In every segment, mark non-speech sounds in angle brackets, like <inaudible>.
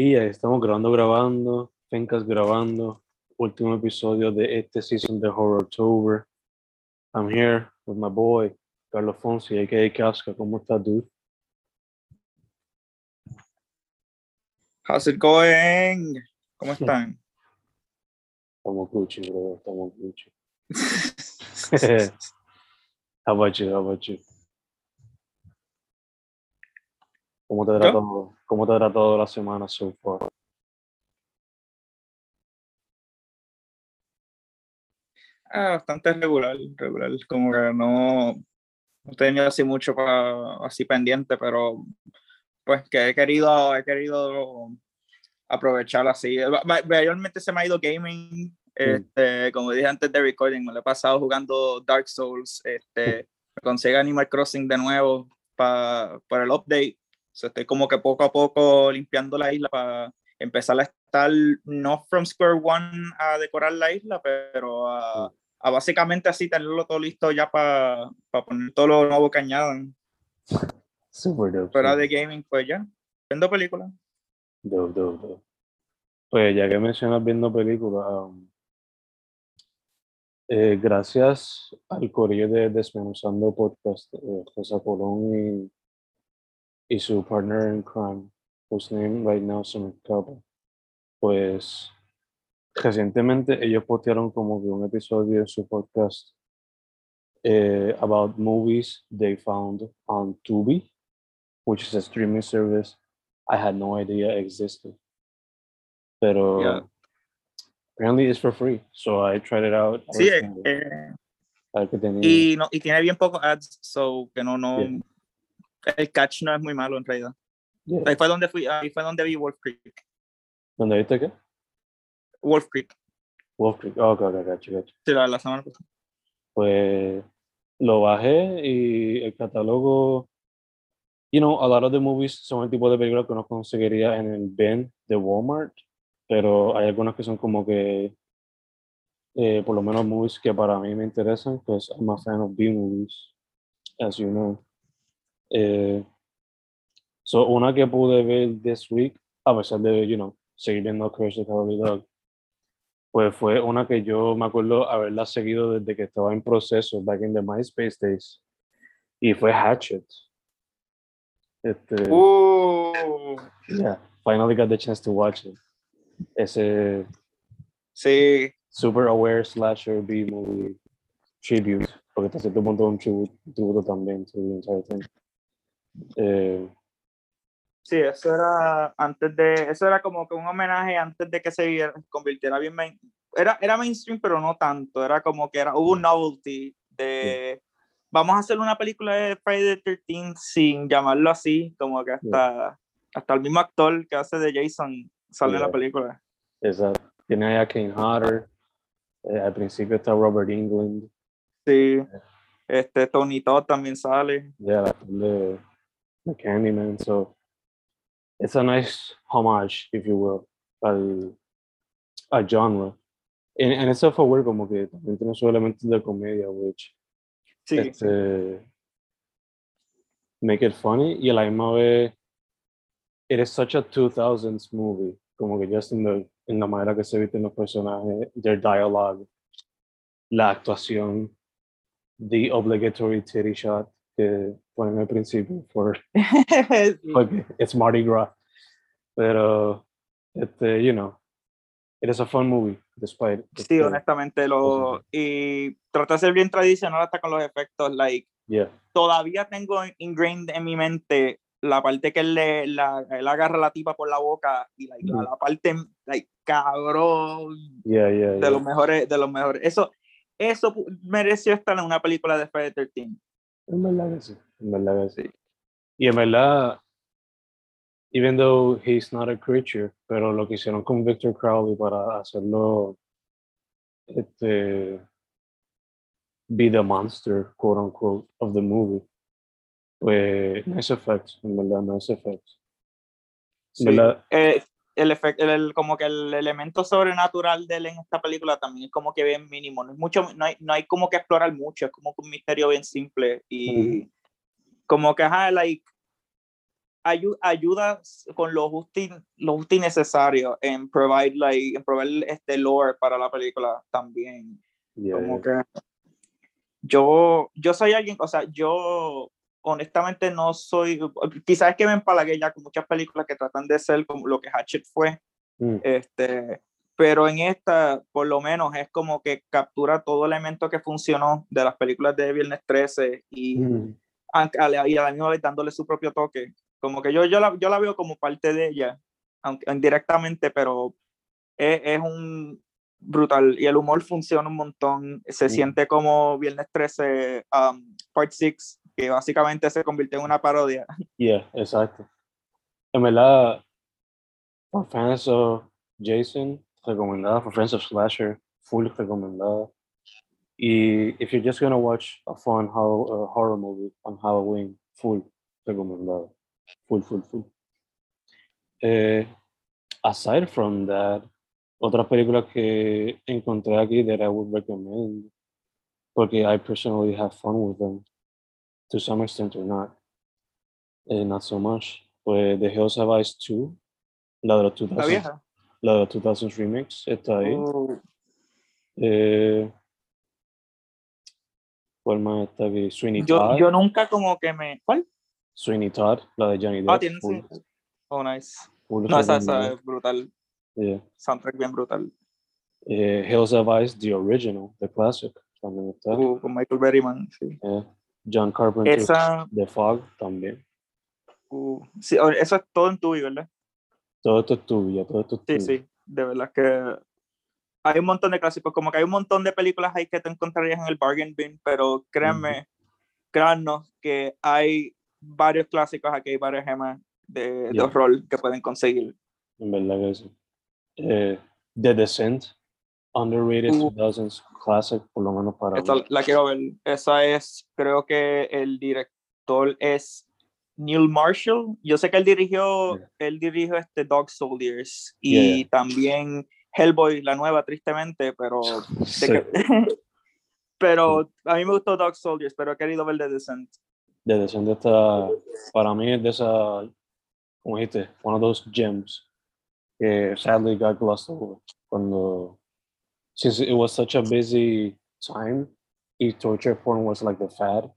Y ahí estamos grabando, grabando, Fencas grabando, último episodio de este season de Horror October. I'm here with my boy, Carlos Fonsi, a.k.a. Casca. ¿Cómo estás, dude? How's it going? ¿Cómo están? <laughs> Estamos Gucci, bro. Estamos Gucci. <laughs> <laughs> how about you? How about you? ¿Cómo te tratado, cómo te tratado la semana so far? Ah, bastante regular, regular. Como que no, no he tenido así mucho pa- así pendiente, pero pues que he querido, he querido aprovechar así. Ma- Mayormente se me ha ido gaming. Este, como dije antes de recording, me lo he pasado jugando Dark Souls. Este, <laughs> conseguí Animal Crossing de nuevo pa- para el update. So, estoy como que poco a poco limpiando la isla para empezar a estar no from square one a decorar la isla, pero a, a básicamente así tenerlo todo listo ya para poner todo lo nuevo que añadan. Super dope. Fuera de gaming, pues ya. Viendo películas. Dope, dope, dope. Pues ya que mencionas viendo películas, um, eh, gracias al corillo de Desmenuzando Podcast, eh, José Colón y, y su partner in crime, whose name right now se me escapa, pues recientemente ellos postearon como que un episodio en su podcast eh, about movies they found on Tubi, which is a streaming service I had no idea existed. Pero Yeah. apparently it's for free, so I tried it out. Sí, eh, eh, y, no, y tiene bien pocos ads, so que no, no. Yeah. El catch no es muy malo en realidad. Yeah. Ahí fue donde fui, ahí fue donde vi Wolf Creek. ¿Dónde viste qué? Wolf Creek, Wolf Creek. Oh, ok, ok, gotcha, gotcha. sí, la, la semana pasada. Pues lo bajé y el catálogo, you know, a lot of the movies son el tipo de películas que uno conseguiría en el bin de Walmart, pero hay algunas que son como que, eh, por lo menos movies que para mí me interesan, pues I'm a fan of B-movies, as you know. Eh, so una que pude ver this week, a pesar de, you know, seguir viendo Crash the Cowardly Dog, pues fue una que yo me acuerdo haberla seguido desde que estaba en proceso, back in the MySpace days, y fue Hatchet. Este, Uh, yeah, finally got the chance to watch it. Ese sí, super aware slasher B movie tribute, porque hasta cierto punto un tributo, tributo también to the entire thing. Eh, sí, eso era antes de, eso era como que un homenaje antes de que se convirtiera bien main, era, era mainstream, pero no tanto, era como que era, hubo un novelty de, vamos a hacer una película de Friday the 13 sin llamarlo así, como que hasta, hasta el mismo actor que hace de Jason sale en la película. esa, tiene ahí a Kane Hodder, eh, al principio está Robert England, Sí, este, Tony Todd también sale. yeah, de Candyman, so it's a nice homage, if you will, al, al genre. En, en ese forward como que también tiene sus elementos de comedia, which Sí, este, make it funny y a la misma vez it is such a 2000s movie como que just in the, en la manera que se visten los personajes their dialogue la actuación the obligatory titty shot que ponen al principio for, <laughs> Sí. porque it's Mardi Gras pero este you know it is a fun movie despite Sí, honestamente, lo, y trata de ser bien tradicional hasta con los efectos, like, yeah todavía tengo ingrained en mi mente la parte que él, le, la, él agarra la tipa por la boca y like, la, Ujú. la parte, like, cabrón, yeah yeah, de yeah. los mejores, de los mejores. Eso, eso mereció estar en una película de Friday the 13. En verdad que sí, en verdad que sí. Y en verdad, even though he's not a creature, pero lo que hicieron con Victor Crowley para hacerlo, este, be the monster, quote unquote, of the movie, pues, nice effects, en verdad, nice effects. Sí. verdad, Eh, el efecto, el, el- como que el elemento sobrenatural de él en esta película también es como que bien mínimo. No, es mucho, no, hay, no hay como que explorar mucho, es como que un misterio bien simple y como que, ajá, like, ayuda con lo justo, lo justo y necesario en provide like, en proveer este lore para la película también. Como que yo, yo soy alguien, o sea, yo honestamente no soy, quizás es que me empalagué ya con muchas películas que tratan de ser como lo que Hatchet fue, mm. este, pero en esta, por lo menos, es como que captura todo elemento que funcionó de las películas de Viernes 13 y, mm. a, y a la dándole su propio toque. Como que yo, yo, la, yo la veo como parte de ella, aunque indirectamente, pero es, es un brutal y el humor funciona un montón. Se mm. siente como Viernes 13, um, Part 6, que básicamente se convirtió en una parodia. <laughs> Yeah, exacto. En verdad, for fans of Jason, recomendada for Friends of Slasher, full recomendada. Y if you're just gonna watch a fun horror, uh, horror movie on Halloween, full recomendada. Full, full, full. Eh, aside from that, otras películas que encontré aquí that I would recommend, porque I personally have fun with them, to some extent or not, eh, not so much, pues The Hills Have Eyes 2, la de los 2000 la de 2000 Remix está ahí. Oh. Eh, ¿Cuál más está aquí? Sweeney yo, Todd. Yo nunca como que me... ¿Cuál? Sweeney Todd, la de Johnny ah, Depp. Ah, tiene Oh, nice. no, esa, esa, es brutal. Yeah. Soundtrack bien brutal. Eh, Hills of Ice, The Original, The Classic, también está. Uh, con Michael Berryman, sí. John Carpenter, esa... The Fog, también. Uh, sí, eso es todo en tuyo, ¿verdad? Todo esto es tuyo, todo esto es Sí, sí, de verdad que hay un montón de clásicos, como que hay un montón de películas ahí que te encontrarías en el bargain bin, pero créanme, créannos que hay varios clásicos aquí, hay varias gemas de, de horror que pueden conseguir. En verdad que sí. Eh, The Descent, underrated 2000s classic, por lo menos para Esta, La quiero ver. Esa es, creo que el director es Neil Marshall. Yo sé que él dirigió, él dirigió este Dog Soldiers y también Hellboy, la nueva, tristemente, pero. <laughs> <laughs> pero a mí me gustó Dog Soldiers, pero he querido ver The Descent. The Descent está, para mí es de esa, como dijiste, one of those gems que sadly got glossed over. Cuando, since it was such a busy time, y torture porn was like the fad,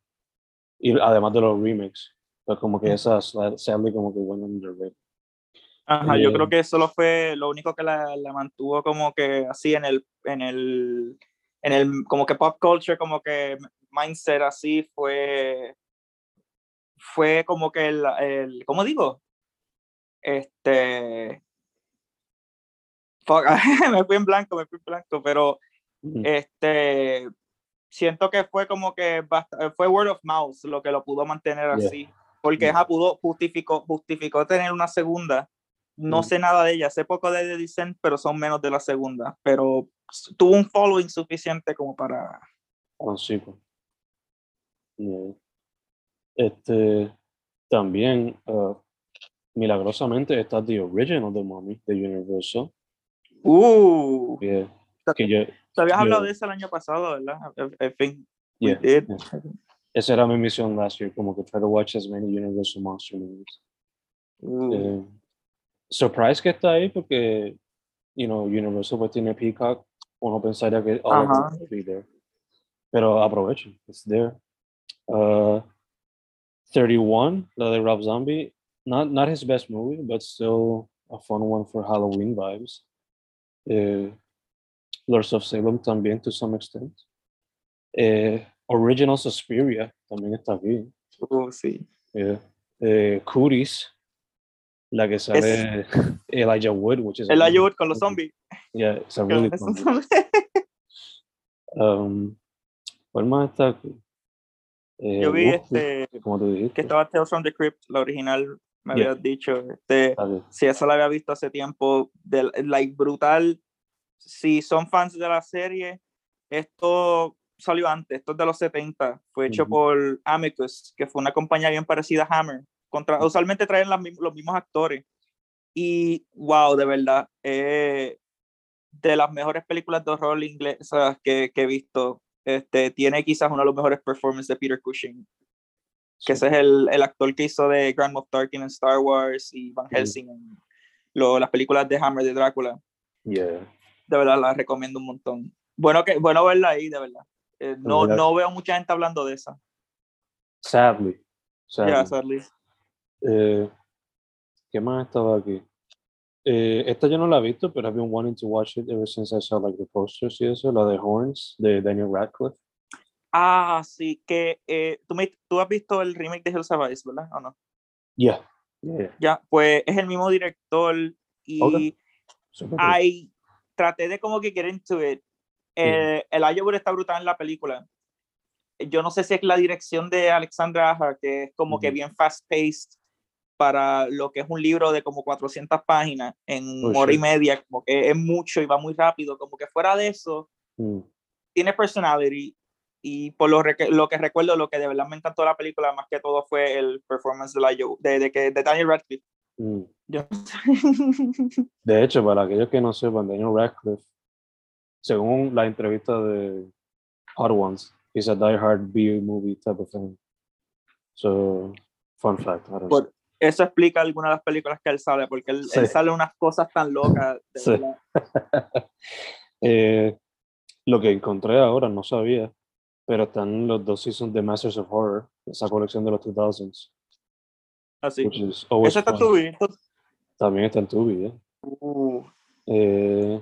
y además de los remakes pues como que esa sadly como que went underrated. Ajá, yo creo eh, que eso lo fue lo único que la, la, mantuvo como que así en el, en el, en el, como que pop culture, como que mindset así fue, fue como que el, el ¿cómo digo? Este, <laughs> me fui en blanco, me fui en blanco, pero este, siento que fue como que fue word of mouth lo que lo pudo mantener así porque ella pudo, justificó, justificó tener una segunda. No sé nada de ella, sé poco de The Descent, pero son menos de la segunda. Pero tuvo un following suficiente como para. Oh, sí. Este, también, uh, milagrosamente, está The Original de Mommy de Universal. Uh. Que yo, Te habías hablado de eso el año pasado, ¿verdad? En fin. esa era mi misión last year, como que try to watch as many Universal Monster movies. Mm. Eh, surprise que está ahí porque, you know, Universal pues tiene Peacock, uno pensaría que all of them be there. Pero aprovechen, it's there. Uh, 31, la de Rob Zombie, not, not his best movie, but still a fun one for Halloween vibes. Uh, Lords of Salem también, to some extent. Uh, Original Suspiria también está aquí. Oh, sí. Yeah. Eh, Cooties, la que sale Elijah Wood, which is Elijah Wood con los zombies. Yeah, it's a really um, ¿Cuál más está aquí? Eh, Yo vi este, como dijiste. que estaba Tales from the Crypt, la original, me yeah. habías dicho. Este, si eso la había visto hace tiempo, de, like, brutal. Si son fans de la serie, esto salió antes, esto es de los 70, fue hecho por Amicus, que fue una compañía bien parecida a Hammer. Contra, usualmente traen los mismos actores. Y wow, de verdad, eh, de las mejores películas de horror inglesas que, que, he visto, este, tiene quizás uno de los mejores performances de Peter Cushing. Que ese es el, el, actor que hizo de Grand Moff Tarkin en Star Wars y Van Helsing en lo, las películas de Hammer de Drácula. Yeah. De verdad, la recomiendo un montón. Bueno, que, bueno verla ahí, de verdad. Eh, no, verdad. no veo mucha gente hablando de esa. Sadly. sadly. Ya, sadly. Eh, ¿Qué más estaba aquí? Eh, esta yo no la he visto, pero I've been wanting to watch it ever since I saw like the posters y eso, la de Horns de Daniel Radcliffe. Ah, sí, que eh, ¿tú, me, tú has visto el remake de Have Eyes, ¿verdad? ¿O no? Yeah. Yeah. Ya, pues es el mismo director y Ok. Super cool. hay, traté de como que get into it. Eh, El Iowa está brutal en la película. Yo no sé si es la dirección de Alexandra Aja, que es como que Ujú. bien fast-paced para lo que es un libro de como 400 páginas en Oh, hora y shit. media, como que es mucho y va muy rápido, como que fuera de eso, Mm. tiene personality y por lo, lo que recuerdo, lo que de verdad me encantó de la película más que todo fue el performance de, la de, de, que, de Daniel Radcliffe. Mm. Yo- <laughs> De hecho, para aquellos que no sepan, Daniel Radcliffe, según la entrevista de Hot Ones, he's a die-hard B-movie type of fan. So, fun fact. Por- eso explica algunas de las películas que él sale, porque él, él Sí. sale unas cosas tan locas. de Sí. <laughs> Eh, lo que encontré ahora, no sabía, pero están los dos seasons de Masters of Horror, esa colección de los 2000s, Así. always Ese está fun. tu vida. También está en Tubi, ¿eh? Uh, Eh,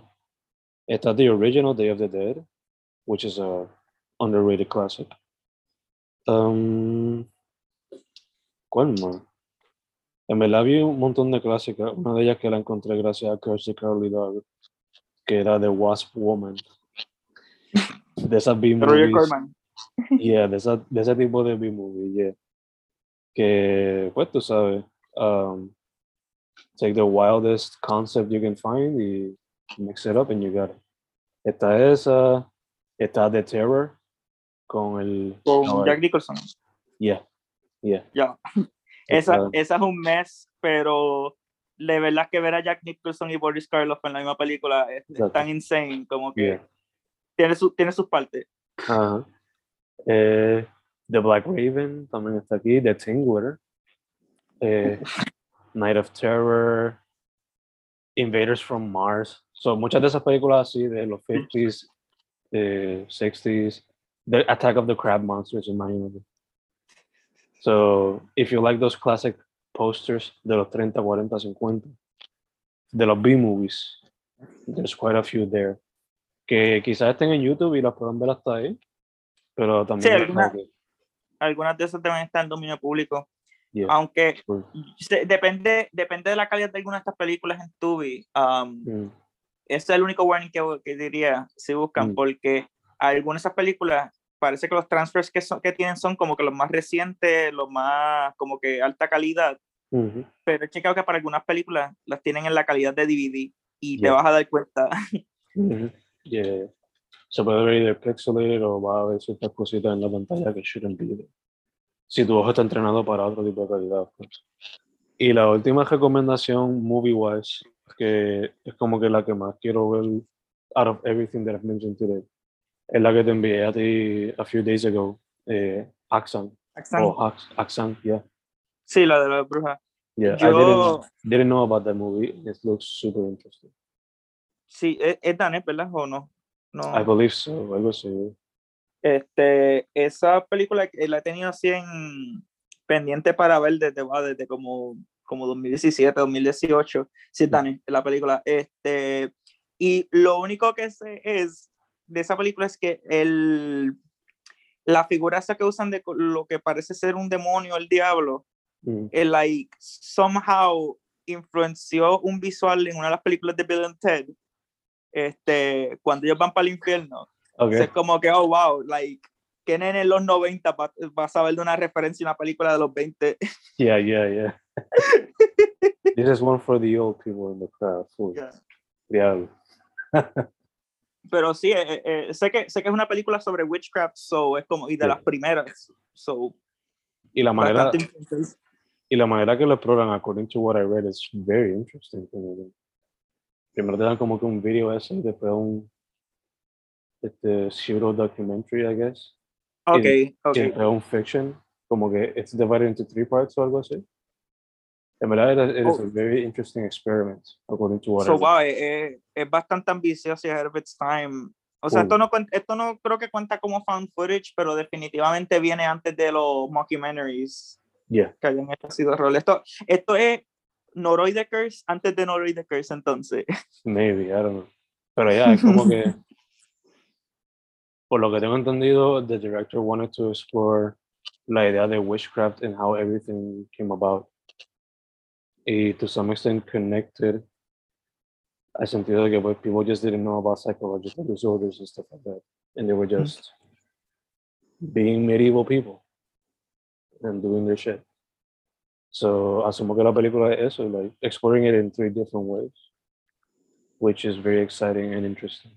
está The Original Day of the Dead, which is a underrated classic. Um, ¿Cuál más? En verdad vi un montón de clásicas. Una de ellas que la encontré gracias a Kirsty Carly Dog, que era The Wasp Woman. De esas B-movies. <laughs> Yeah, de, esa- de ese tipo de B-movie, yeah. Que, pues tú sabes, um, take the wildest concept you can find y mix it up and you got it. Está esa, está The Terror con el... Con no, Jack Nicholson. Yeah, yeah. Ya. Esa, esa es un mes, pero de verdad que ver a Jack Nicholson y Boris Karloff en la misma película es, es tan insane, como que Yeah. Tiene, su, tiene sus partes. Ajá. Eh, The Black Raven también está aquí, The Tingler, eh, <laughs> Night of Terror, Invaders from Mars. So, muchas de esas películas así de los 50s, eh, 60s, The Attack of the Crab Monsters, imagínate. So, if you like those classic posters de los 30, 40, 50, de los B-movies, there's quite a few there. Que quizás estén en YouTube y las puedan ver hasta ahí, pero también. es alguna- que- Algunas de esas deben estar en dominio público. yeah, Aunque se- depende, depende de la calidad de algunas de estas películas en Tubi. Um, Mm, ese es el único warning que, que diría si buscan, Mm. porque algunas de esas películas parece que los transfers que, son, que tienen son como que los más recientes, los más como que alta calidad, ujú. pero he checado que para algunas películas las tienen en la calidad de DVD y te Yeah. vas a dar cuenta. <laughs> Ujú. Yeah. Se puede ver either pixelated o va a haber ciertas cositas en la pantalla que shouldn't be there. Si tu ojo está entrenado para otro tipo de calidad. course. Y la última recomendación movie-wise, que es como que la que más quiero ver out of everything that I've mentioned today, es la que te envié a ti a few days ago, eh, Axan. O Ax- Axan, yeah. Sí, la de la bruja. Yeah, I Yo, didn't, didn't know about that movie. It looks super interesting. Sí, es, es danés, ¿verdad? ¿O no? no. I believe so. Algo así. Este, esa película que la he tenido así en pendiente para ver desde, va, desde como, como 2017, 2018. Sí, Dani, la película. Este, y lo único que sé es de esa película es que el, la figura esa que usan de lo que parece ser un demonio, el diablo, Mm. el like somehow influenció un visual en una de las películas de Bill and Ted. Este, cuando ellos van para el infierno. Okay. Es como que, oh, wow, like, nene en los 90 va, va a saber de una referencia a una película de los 20. <laughs> Yeah, yeah, yeah. <laughs> this is one for the old people in the crowd. Diablo. <laughs> Pero sí, eh, eh, sé, que, sé que es una película sobre witchcraft, so es como, y de Sí. las primeras, so, Y la manera, y la manera que lo exploran, according to what I read, is very interesting. que Primero te dan como que un video ese y después un este, pseudo documentary, I guess. Ok, y ok. después un fiction. como que it's divided into three parts o algo así. En verdad, it is Oh. a very interesting experiment, according to what I So, read. wow, es, es- es bastante ambicioso y ahead of its time. O sea, esto no, esto no creo que cuenta como found footage, pero definitivamente viene antes de los mockumentaries Yeah, que hayan de rol. Esto, esto es Noroi the Curse antes de Noroi the Curse, entonces. <laughs> maybe, I don't know. Pero ya, es como que, <laughs> por lo que tengo entendido, the director wanted to explore la idea de witchcraft and how everything came about. Y to some extent connected al sentido de que pues, people just didn't know about psychological disorders and stuff like that. And they were mm. just being medieval people and doing their shit. So asumo que la película es eso, like exploring it in three different ways, which is very exciting and interesting.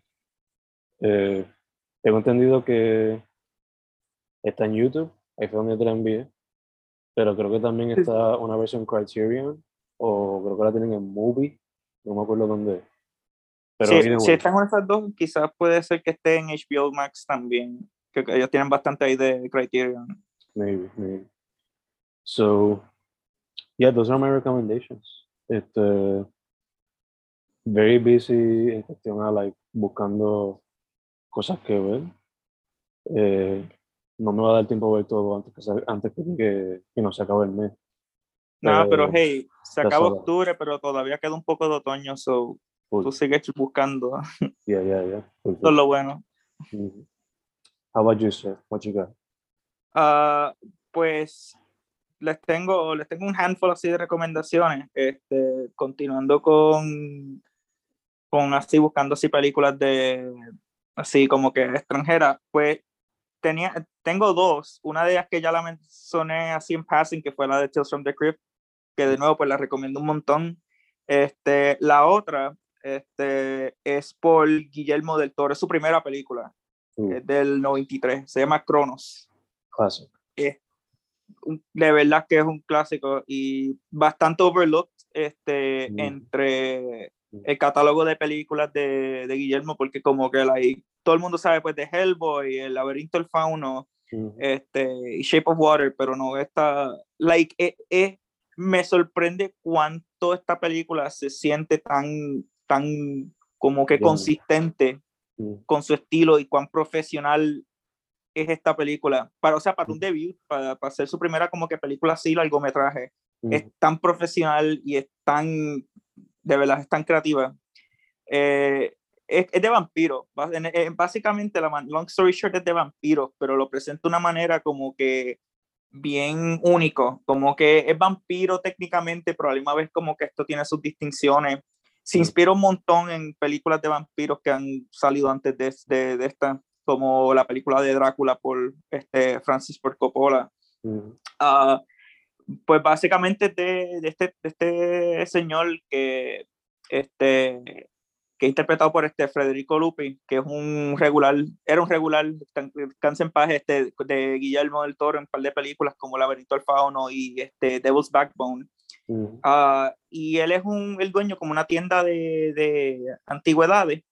Eh, tengo entendido que está en YouTube, ahí fue donde te la envié, pero creo que también Sí. está una versión Criterion, o creo que la tienen en Movie, no me acuerdo dónde. Pero si, either si way, están en esas dos, quizás puede ser que esté en HBO Max también, que ellos tienen bastante ahí de Criterion. maybe, maybe. So, yeah, those are my recommendations. Este, very busy en cuestión a like buscando cosas que ver. Eh, no me va a dar tiempo a ver todo antes que, antes que, que, no se acabe el mes. Pero Eh, hey, se acaba octubre, pero todavía queda un poco de otoño, so Cool. tú sigues buscando. Yeah, yeah, yeah. Cool, Eso es lo bueno. Mhm. How about you, sir? What you got? Ah, pues les tengo, les tengo un handful así de recomendaciones, este, continuando con, con así, buscando así películas de, así como que extranjeras, pues tenía, tengo dos, una de ellas que ya la mencioné así en passing, que fue la de Tales from the Crypt, que de nuevo pues la recomiendo un montón, este, la otra, este, es por Guillermo del Toro, es su primera película, Ooh, es del 93, se llama Cronos. Un- de verdad que es un clásico y bastante overlooked este, Mm. entre el catálogo de películas de, de Guillermo, porque como que like, todo el mundo sabe pues de Hellboy, El laberinto del fauno, este, y Shape of Water, pero no esta, like, eh, eh, me sorprende cuánto esta película se siente tan, tan como que Bien. consistente con su estilo y cuán profesional es esta película. Para, o sea, para un debut, para, para hacer su primera como que película así, largometraje, es Mhm. tan profesional y es tan, de verdad, es tan creativa. Eh, es, es de vampiro. En- Básicamente, la man- long story short es de vampiros, pero lo presenta de una manera como que bien único, como que es vampiro técnicamente, pero a la misma vez como que esto tiene sus distinciones. Se Mm. inspira un montón en películas de vampiros que han salido antes de, de, de esta, como la película de Drácula por este, Francis Ford Coppola. Mhm. Ah, pues básicamente de, de este, de este señor que, este, que es interpretado por este Federico Lupi, que es un regular, era un regular, cansa en paz, este, de Guillermo del Toro en un par de películas como Laberinto del Fauno y este, Devil's Backbone. Mhm. Ah, y él es un, el dueño como una tienda de, de antigüedades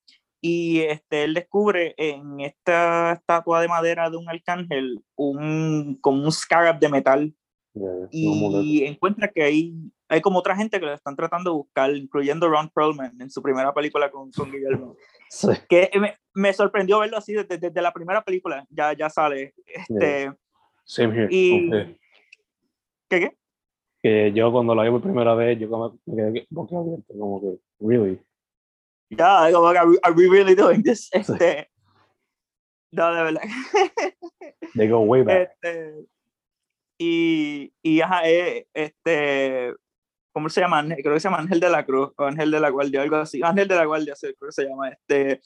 y este, él descubre en esta estatua de madera de un arcángel un, como un scarab de metal Yeah, yeah. Y encuentra que hay, hay como otra gente que lo están tratando de buscar, incluyendo Ron Perlman en su primera película con, con Guillermo. <laughs> Sí. Que me, me sorprendió verlo así desde, desde la primera película, ya, ya sale. Este, Same here. y, Okay. ¿qué, qué? Que yo cuando la vi por primera vez, yo como me quedé boquiabierto, como que, really? Ya, como que, are, we- really doing this? Este, no, de verdad. <laughs> They go way back. Este, y, y ajá, eh, este, ¿cómo se llama? Creo que se llama Ángel de la Cruz, o Ángel de la Guardia, algo así. Ángel de la Guardia, creo que se llama. Este,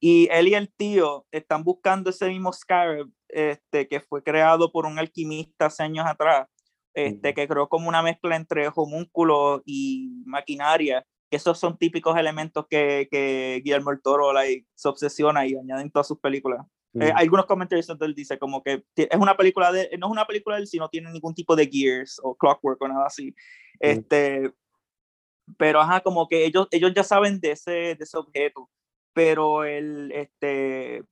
y él y el tío están buscando ese mismo Scarab, este, que fue creado por un alquimista hace años atrás, este, que creó como una mezcla entre homúnculo y maquinaria, que esos son típicos elementos que, que Guillermo el Toro like, se obsesiona y añade en todas sus películas. Eh, Mhm. algunos comentarios donde él dice como que es una película de, no es una película de él si no tiene ningún tipo de gears o clockwork o nada así. Este, pero ajá, como que ellos, ellos ya saben de ese, de ese objeto, pero el, este,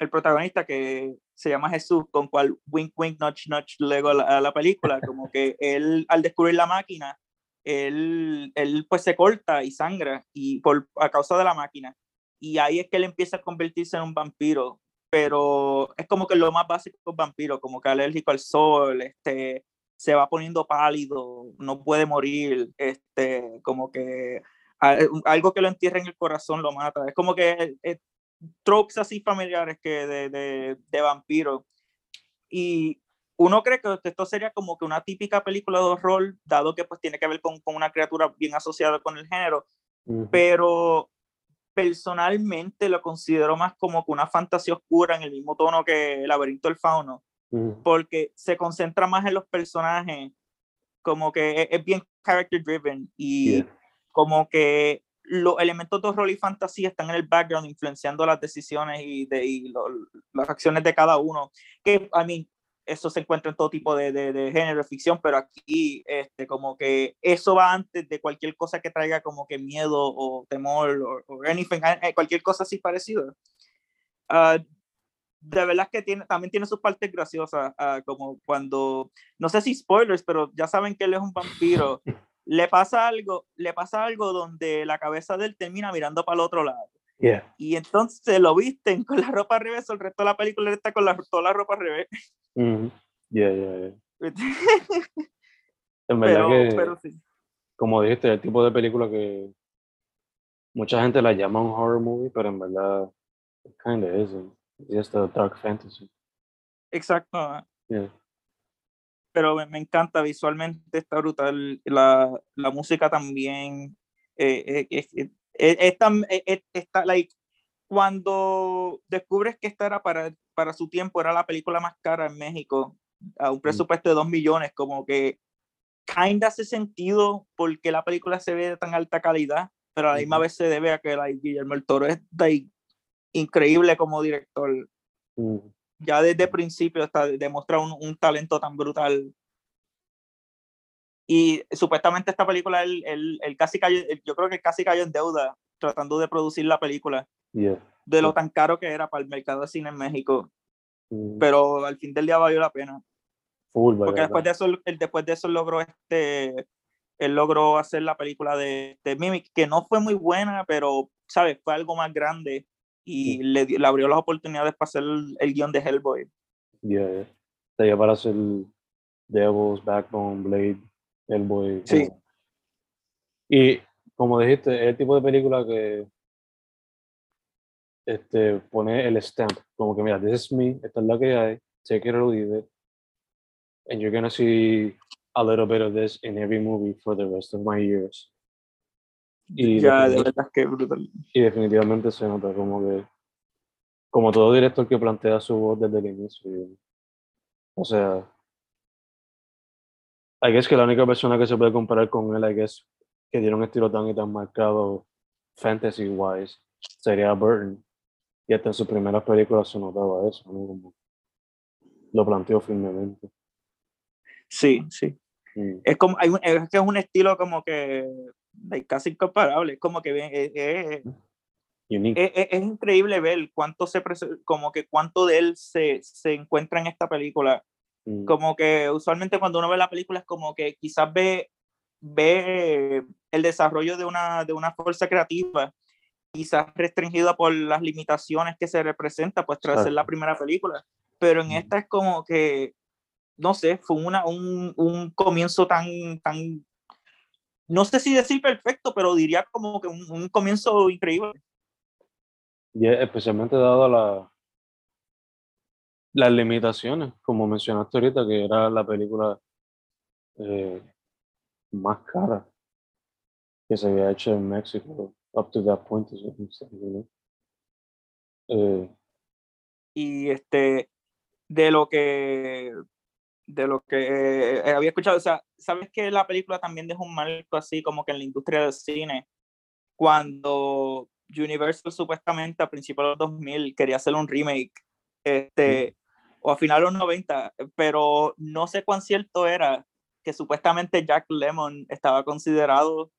el protagonista que se llama Jesús, con cual wink, wink, notch, notch, luego a la, película, como que él al descubrir la máquina, él, él pues se corta y sangra y por, a causa de la máquina. Y ahí es que él empieza a convertirse en un vampiro, pero es como que lo más básico es vampiro, como que alérgico al sol, este, se va poniendo pálido, no puede morir, este, como que algo que lo entierra en el corazón lo mata. Es como que tropes así familiares que de, de, de vampiros. Y uno cree que esto sería como que una típica película de horror, dado que pues tiene que ver con, con una criatura bien asociada con el género, pero personalmente lo considero más como que una fantasía oscura en el mismo tono que El laberinto del fauno, porque se concentra más en los personajes, como que es, bien character driven y como que los elementos de horror y fantasía están en el background influenciando las decisiones y, de, las acciones de cada uno. Que a mí eso se encuentra en todo tipo de, de, de, género de ficción, pero aquí este, como que eso va antes de cualquier cosa que traiga como que miedo o temor o, anything, eh, cualquier cosa así parecida. Uh, de verdad que tiene, también tiene sus partes graciosas, uh, como cuando, no sé si spoilers, pero ya saben que él es un vampiro <laughs> le pasa algo, le pasa algo donde la cabeza de él termina mirando para el otro lado. Y entonces lo visten con la ropa al revés, el resto de la película está con la, toda la ropa al revés. Yeah, yeah, <laughs> en verdad que, como dijiste, el tipo de película que mucha gente la llama un horror movie, pero en verdad, it kind of isn't. It's just a dark fantasy. Exacto. Yeah pero me, encanta visualmente, está brutal, la, la música también, eh, eh, eh, eh está, like, cuando descubres que esta era para, para su tiempo, era la película más cara en México, a un mm. presupuesto de dos millones, como que kinda hace sentido porque la película se ve de tan alta calidad, pero a la misma vez se debe a que like, Guillermo el Toro es increíble como director. Ya desde el principio está demuestra un, un, talento tan brutal. Y supuestamente esta película, él, él, casi cayó, yo creo que casi cayó en deuda tratando de producir la película. De lo tan caro que era para el mercado de cine en México. Mm. Pero al fin del día valió la pena. Porque después de, eso, él, después de eso logró este él logró hacer la película de, de Mimic, que no fue muy buena, pero, ¿sabes? Fue algo más grande y le, le, abrió las oportunidades para hacer el, el guion de Hellboy. Yeah, yeah. para hacer Devil's, Backbone, Blade, Hellboy. Sí. Y como dijiste, es el tipo de película que este, pone el stamp, como que mira, this is me, esta es la que hay, take it or leave it, and you're gonna see a little bit of this in every movie for the rest of my years. Y ya, de verdad que brutal. Y definitivamente se nota como que, como todo director que plantea su voz desde el inicio. o sea, I guess que la única persona que se puede comparar con él, I guess, que tiene un estilo tan y tan marcado fantasy-wise, sería Burton. Y hasta en sus primeras películas se notaba eso, ¿no? Como lo planteó firmemente. Sí, sí. Mm. Es como, hay es que es un estilo como que casi incomparable. Como que eh, eh, es, es, increíble ver cuánto se como que cuánto de él se, se encuentra en esta película. Mm. Como que usualmente cuando uno ve la película es como que quizás ve, ve el desarrollo de una, de una fuerza creativa, quizás restringida por las limitaciones que se representa pues tras ser la primera película. Pero en esta es como que no sé, fue una, un, un comienzo tan, tan no sé si decir perfecto, pero diría como que un, comienzo increíble. Y especialmente dado la, las limitaciones, como mencionaste ahorita, que era la película eh, más cara que se había hecho en México, up to that point. Eh, y este, de lo que de lo que eh, había escuchado. O sea, ¿sabes que la película también dejó un marco así como que en la industria del cine? Cuando Universal supuestamente a principios de los 2000 quería hacer un remake, este, o a finales de los 90, pero no sé cuán cierto era que supuestamente Jack Lemmon estaba considerado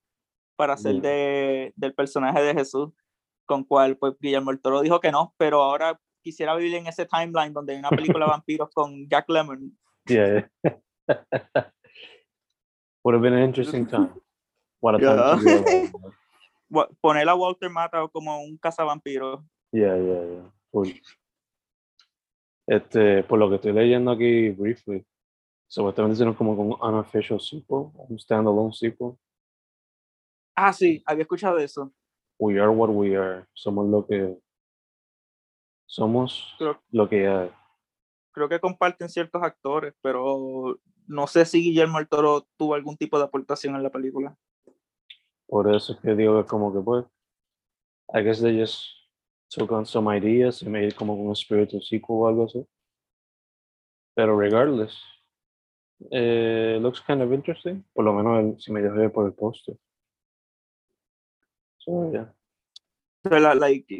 para ser de, del personaje de Jesús, con cual pues Guillermo el Toro dijo que no, pero ahora quisiera vivir en ese timeline donde hay una película de <laughs> vampiros con Jack Lemmon. Yeah. <laughs> Would have been an interesting time. What a time Yeah. to be <laughs> Poner a Walter Matthau como un cazavampiro. Yeah, yeah, yeah. Este, por lo que estoy leyendo aquí briefly, supuestamente hicieron como un unofficial sequel, un standalone sequel. Ah, sí, había escuchado eso. We are what we are. Somos lo que somos Creo- lo que hay. Creo que comparten ciertos actores, pero no sé si Guillermo Toro tuvo algún tipo de aportación en la película. Por eso es que digo que como que pues, I guess they just took on some ideas y made como un spiritual sequel o algo así. Pero regardless, eh, looks kind of interesting. Por lo menos el- si me ver por el póster. So, yeah.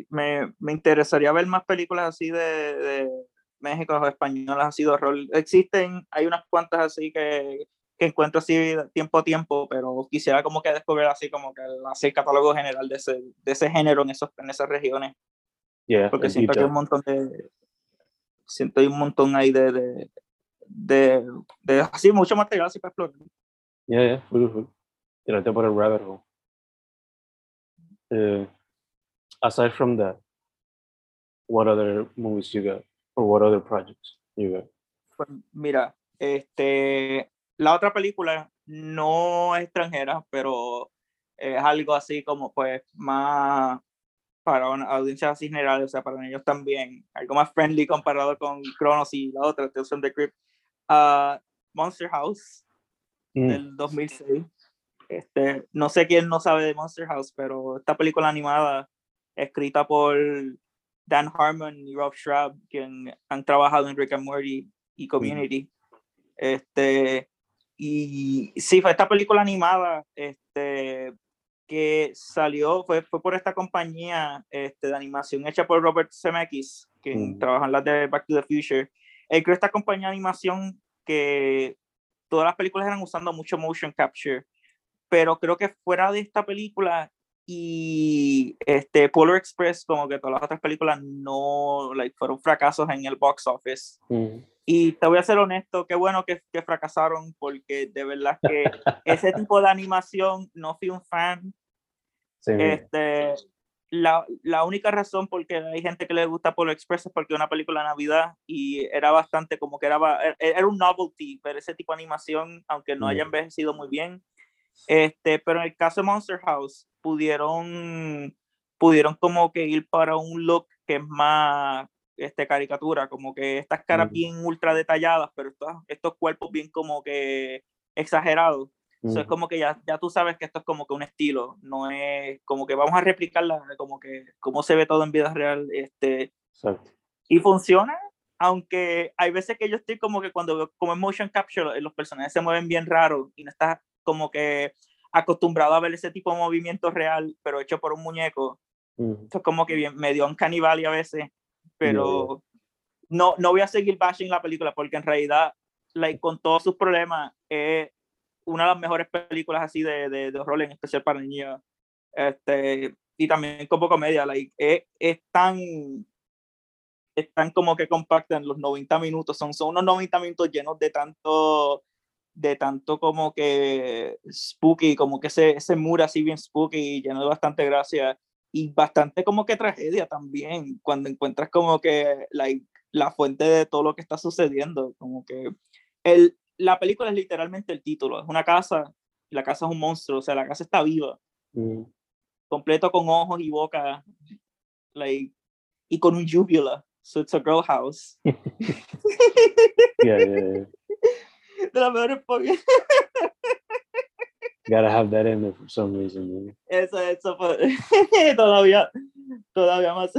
Me, me interesaría ver más películas así de, de México o españolas así de horror. Existen, hay unas cuantas así que, que encuentro así tiempo a tiempo, pero quisiera como que descubrir así como que el- hacer catálogo general de ese, de ese género en, esos, en esas regiones. Yeah, Porque siento que hay un montón de. Siento hay un montón ahí de. de, de, de así, mucho material así para explorar. Yeah, yeah, full, full. Tirarte por el rabbit hole. Eh, aside from that, what other movies you got? Or what other projects you got? Pues mira, este, la otra película no es extranjera, pero es algo así como pues más para una audiencia así general, o sea, para ellos también, algo más friendly comparado con Cronos y la otra, Tales from the Crypt. Ah, Monster House Mm, del 2006. Este, no sé quién no sabe de Monster House, pero esta película animada escrita por Dan Harmon y Rob Schrab, quien han trabajado en Rick and Morty y Community. Este, y sí, fue esta película animada este, que salió, fue, fue por esta compañía este, de animación hecha por Robert Zemeckis, quien Mm. trabaja en las de Back to the Future. Él creó esta compañía de animación que todas las películas eran usando mucho motion capture, pero creo que fuera de esta película y este Polar Express, como que todas las otras películas no like, fueron fracasos en el box office. mm, Y te voy a ser honesto, qué bueno que, que fracasaron, porque de verdad que <laughs> ese tipo de animación no fui un fan. Sí. Este, la, la única razón por que hay gente que le gusta Polar Express es porque es una película de Navidad y era bastante como que era, ba- e- era un novelty ver ese tipo de animación, aunque no haya envejecido muy bien. Este, pero en el caso de Monster House, pudieron, pudieron como que ir para un look que es más este, caricatura, como que estas caras Mm. bien ultra detalladas, pero estos, estos cuerpos bien como que exagerados. So, es Mm, como que ya, ya tú sabes que esto es como que un estilo, no es como que vamos a replicarla, como que cómo se ve todo en vida real, este, Exacto. y funciona, aunque hay veces que yo estoy como que cuando veo como en motion capture eh, los personajes se mueven bien raro y no estás como que acostumbrado a ver ese tipo de movimiento real, pero hecho por un muñeco, Mm, esto es como que bien, medio un canibal a veces, pero no, no voy a seguir bashing la película porque en realidad, like, con todos sus problemas, es una de las mejores películas así de, de, de horror, en especial para niños. Este, y también como comedia, like, es, es tan es tan como que compacta en los 90 minutos, son, son unos 90 minutos llenos de tanto de tanto como que spooky, como que ese, ese muro así bien spooky, lleno de bastante gracia y bastante como que tragedia también, cuando encuentras como que like, la fuente de todo lo que está sucediendo, como que el, la película es literalmente el título, es una casa, y la casa es un monstruo, o sea, la casa está viva, mm. completo con ojos y boca, like, y con un uvula, so it's a girl house. <laughs> Yeah, yeah, yeah. <laughs> De la mejor. <laughs> Gotta have that in there for some reason. man. Eso, eso todavía, todavía más.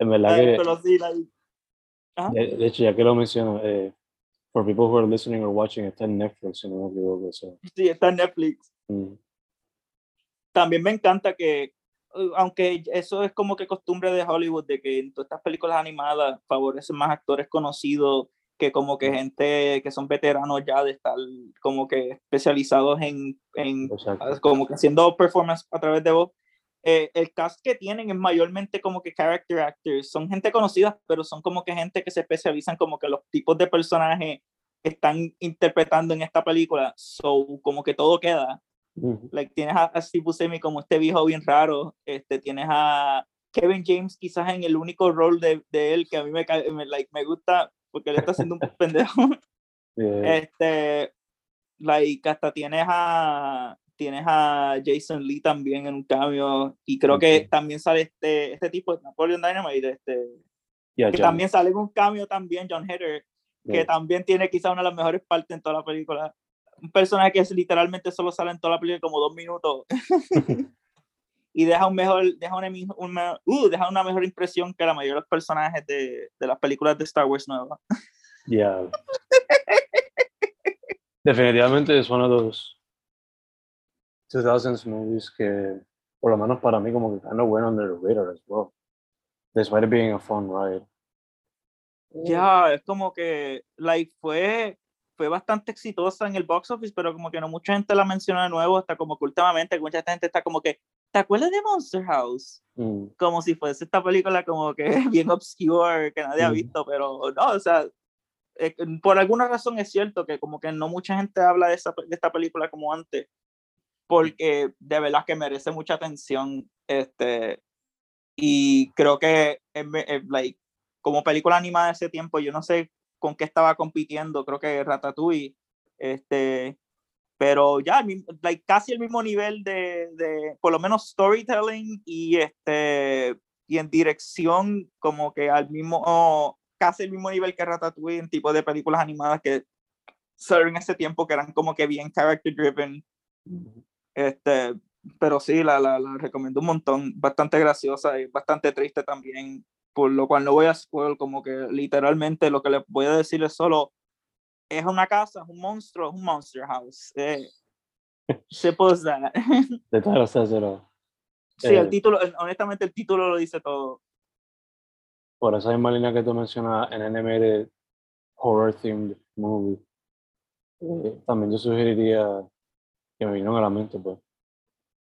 En verdad Ay, que, Pero sí, like, ajá. de, de hecho, ya que lo menciono, eh, for people who are listening or watching, está en Netflix, si no me equivoco. so, sí, está en Netflix. mm, También me encanta que, uh, aunque eso es como que costumbre de Hollywood, de que en todas estas películas animadas favorecen más actores conocidos que como que gente que son veteranos ya de estar como que especializados en, en exacto. como que haciendo performance a través de voz. Eh, el cast que tienen es mayormente como que character actors, son gente conocida, pero son como que gente que se especializan como que los tipos de personajes que están interpretando en esta película, so como que todo queda. like, tienes a, a Steve Buscemi como este viejo bien raro, este, tienes a Kevin James quizás en el único rol de, de él que a mí me, me, like, me gusta porque él está haciendo un <laughs> pendejo. Este, like, hasta tienes a, tienes a Jason Lee también en un cambio y creo que también sale este, este tipo de Napoleon Dynamite, este, que también sale en un cambio también, John Hader, que también tiene quizá una de las mejores partes en toda la película. Un personaje que es, literalmente solo sale en toda la película como dos minutos. <laughs> y deja un mejor deja una, una, uh, deja una mejor impresión que la mayoría de los personajes de, de las películas de Star Wars nuevas. Yeah. <laughs> Definitivamente es uno de los 2000s movies que, por lo menos para mí, como que kind of went under the radar as well. Despite it being a fun ride. Ya, es como que, like, fue, fue bastante exitosa en el box office, pero como que no mucha gente la menciona de nuevo, hasta como que últimamente mucha gente está como que, ¿te acuerdas de Monster House? Mm. Como si fuese esta película como que <laughs> bien obscure, que nadie ha mm. visto, pero no, o sea, eh, por alguna razón es cierto que como que no mucha gente habla de, esa, de esta película como antes, porque de verdad que merece mucha atención, este, y creo que like, como película animada de ese tiempo, yo no sé con qué estaba compitiendo, creo que Ratatouille, este, pero ya like, casi el mismo nivel de, de, por lo menos storytelling y este y en dirección como que al mismo casi el mismo nivel que Ratatouille en tipo de películas animadas que salieron en ese tiempo que eran como que bien character driven este pero sí la, la, la recomiendo un montón bastante graciosa y bastante triste también por lo cual no voy a spoiler como que literalmente lo que les voy a decir es solo es una casa, es un monstruo, es un monster house. Eh, <laughs> simple as that. <laughs> Sí, el eh, título, honestamente el título lo dice todo. Por esa misma línea que tú mencionas en de horror themed movie, eh, también yo sugeriría que me vinieron a la mente, pues,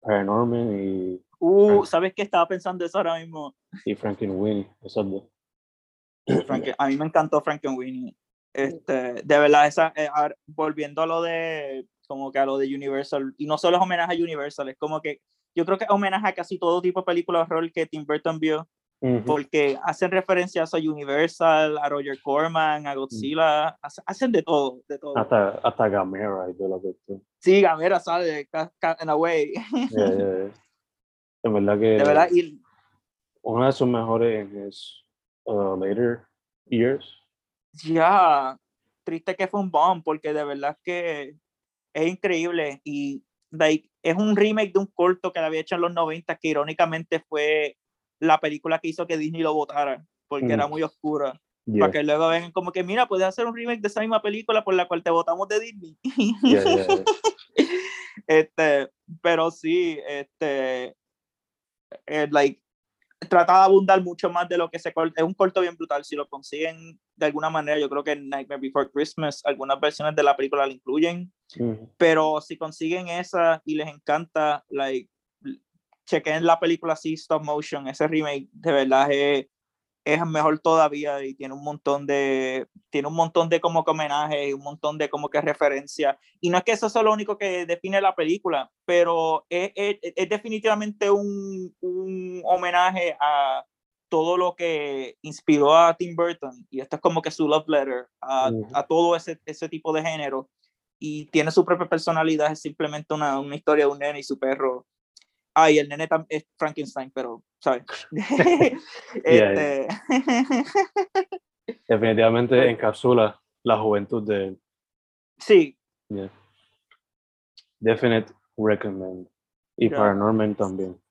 Paranorman y... Uh, ¿sabes qué? Estaba pensando eso ahora mismo. Y Frankenweenie, esos dos. a mí me <clears throat> encantó Frankenweenie. Este, de verdad, esa, eh, volviendo a lo de, como que a lo de Universal, y no solo es homenaje a Universal, es como que yo creo que es homenaje a casi todo tipo de películas de horror que Tim Burton vio, porque hacen referencias a Universal, a Roger Corman, a Godzilla, hacen de todo, de todo. Hasta, hasta Gamera y de la cuestión. Sí, Gamera sale en a way. <laughs> De verdad que. De verdad, y, una de sus mejores es uh, Later Years ya, triste que fue un bomb, porque de verdad que es increíble y like, es un remake de un corto que le había hecho en los 90, que irónicamente fue la película que hizo que Disney lo votara, porque era mm. muy oscura. Para que luego vengan como que, mira, puedes hacer un remake de esa misma película por la cual te votamos de Disney. <laughs> este, pero sí, este, eh, like, trata de abundar mucho más de lo que se Es un corto bien brutal. Si lo consiguen de alguna manera, yo creo que en Nightmare Before Christmas, algunas versiones de la película la incluyen. Pero si consiguen esa y les encanta, like, chequen la película así, stop motion. Ese remake de verdad es es mejor todavía y tiene un montón de, tiene un montón de como que homenajes y un montón de como que referencias. Y no es que eso sea lo único que define la película, pero es, es, es definitivamente un, un, homenaje a todo lo que inspiró a Tim Burton. Y esto es como que su love letter a, a todo ese, ese tipo de género. Y tiene su propia personalidad, es simplemente una, una historia de un nene y su perro Ay, el nene es Frankenstein, pero, ¿sabes? <laughs> <laughs> este... <laughs> Definitivamente encapsula la juventud de Sí. Yeah. Definite recommend. Y para Paranorman también.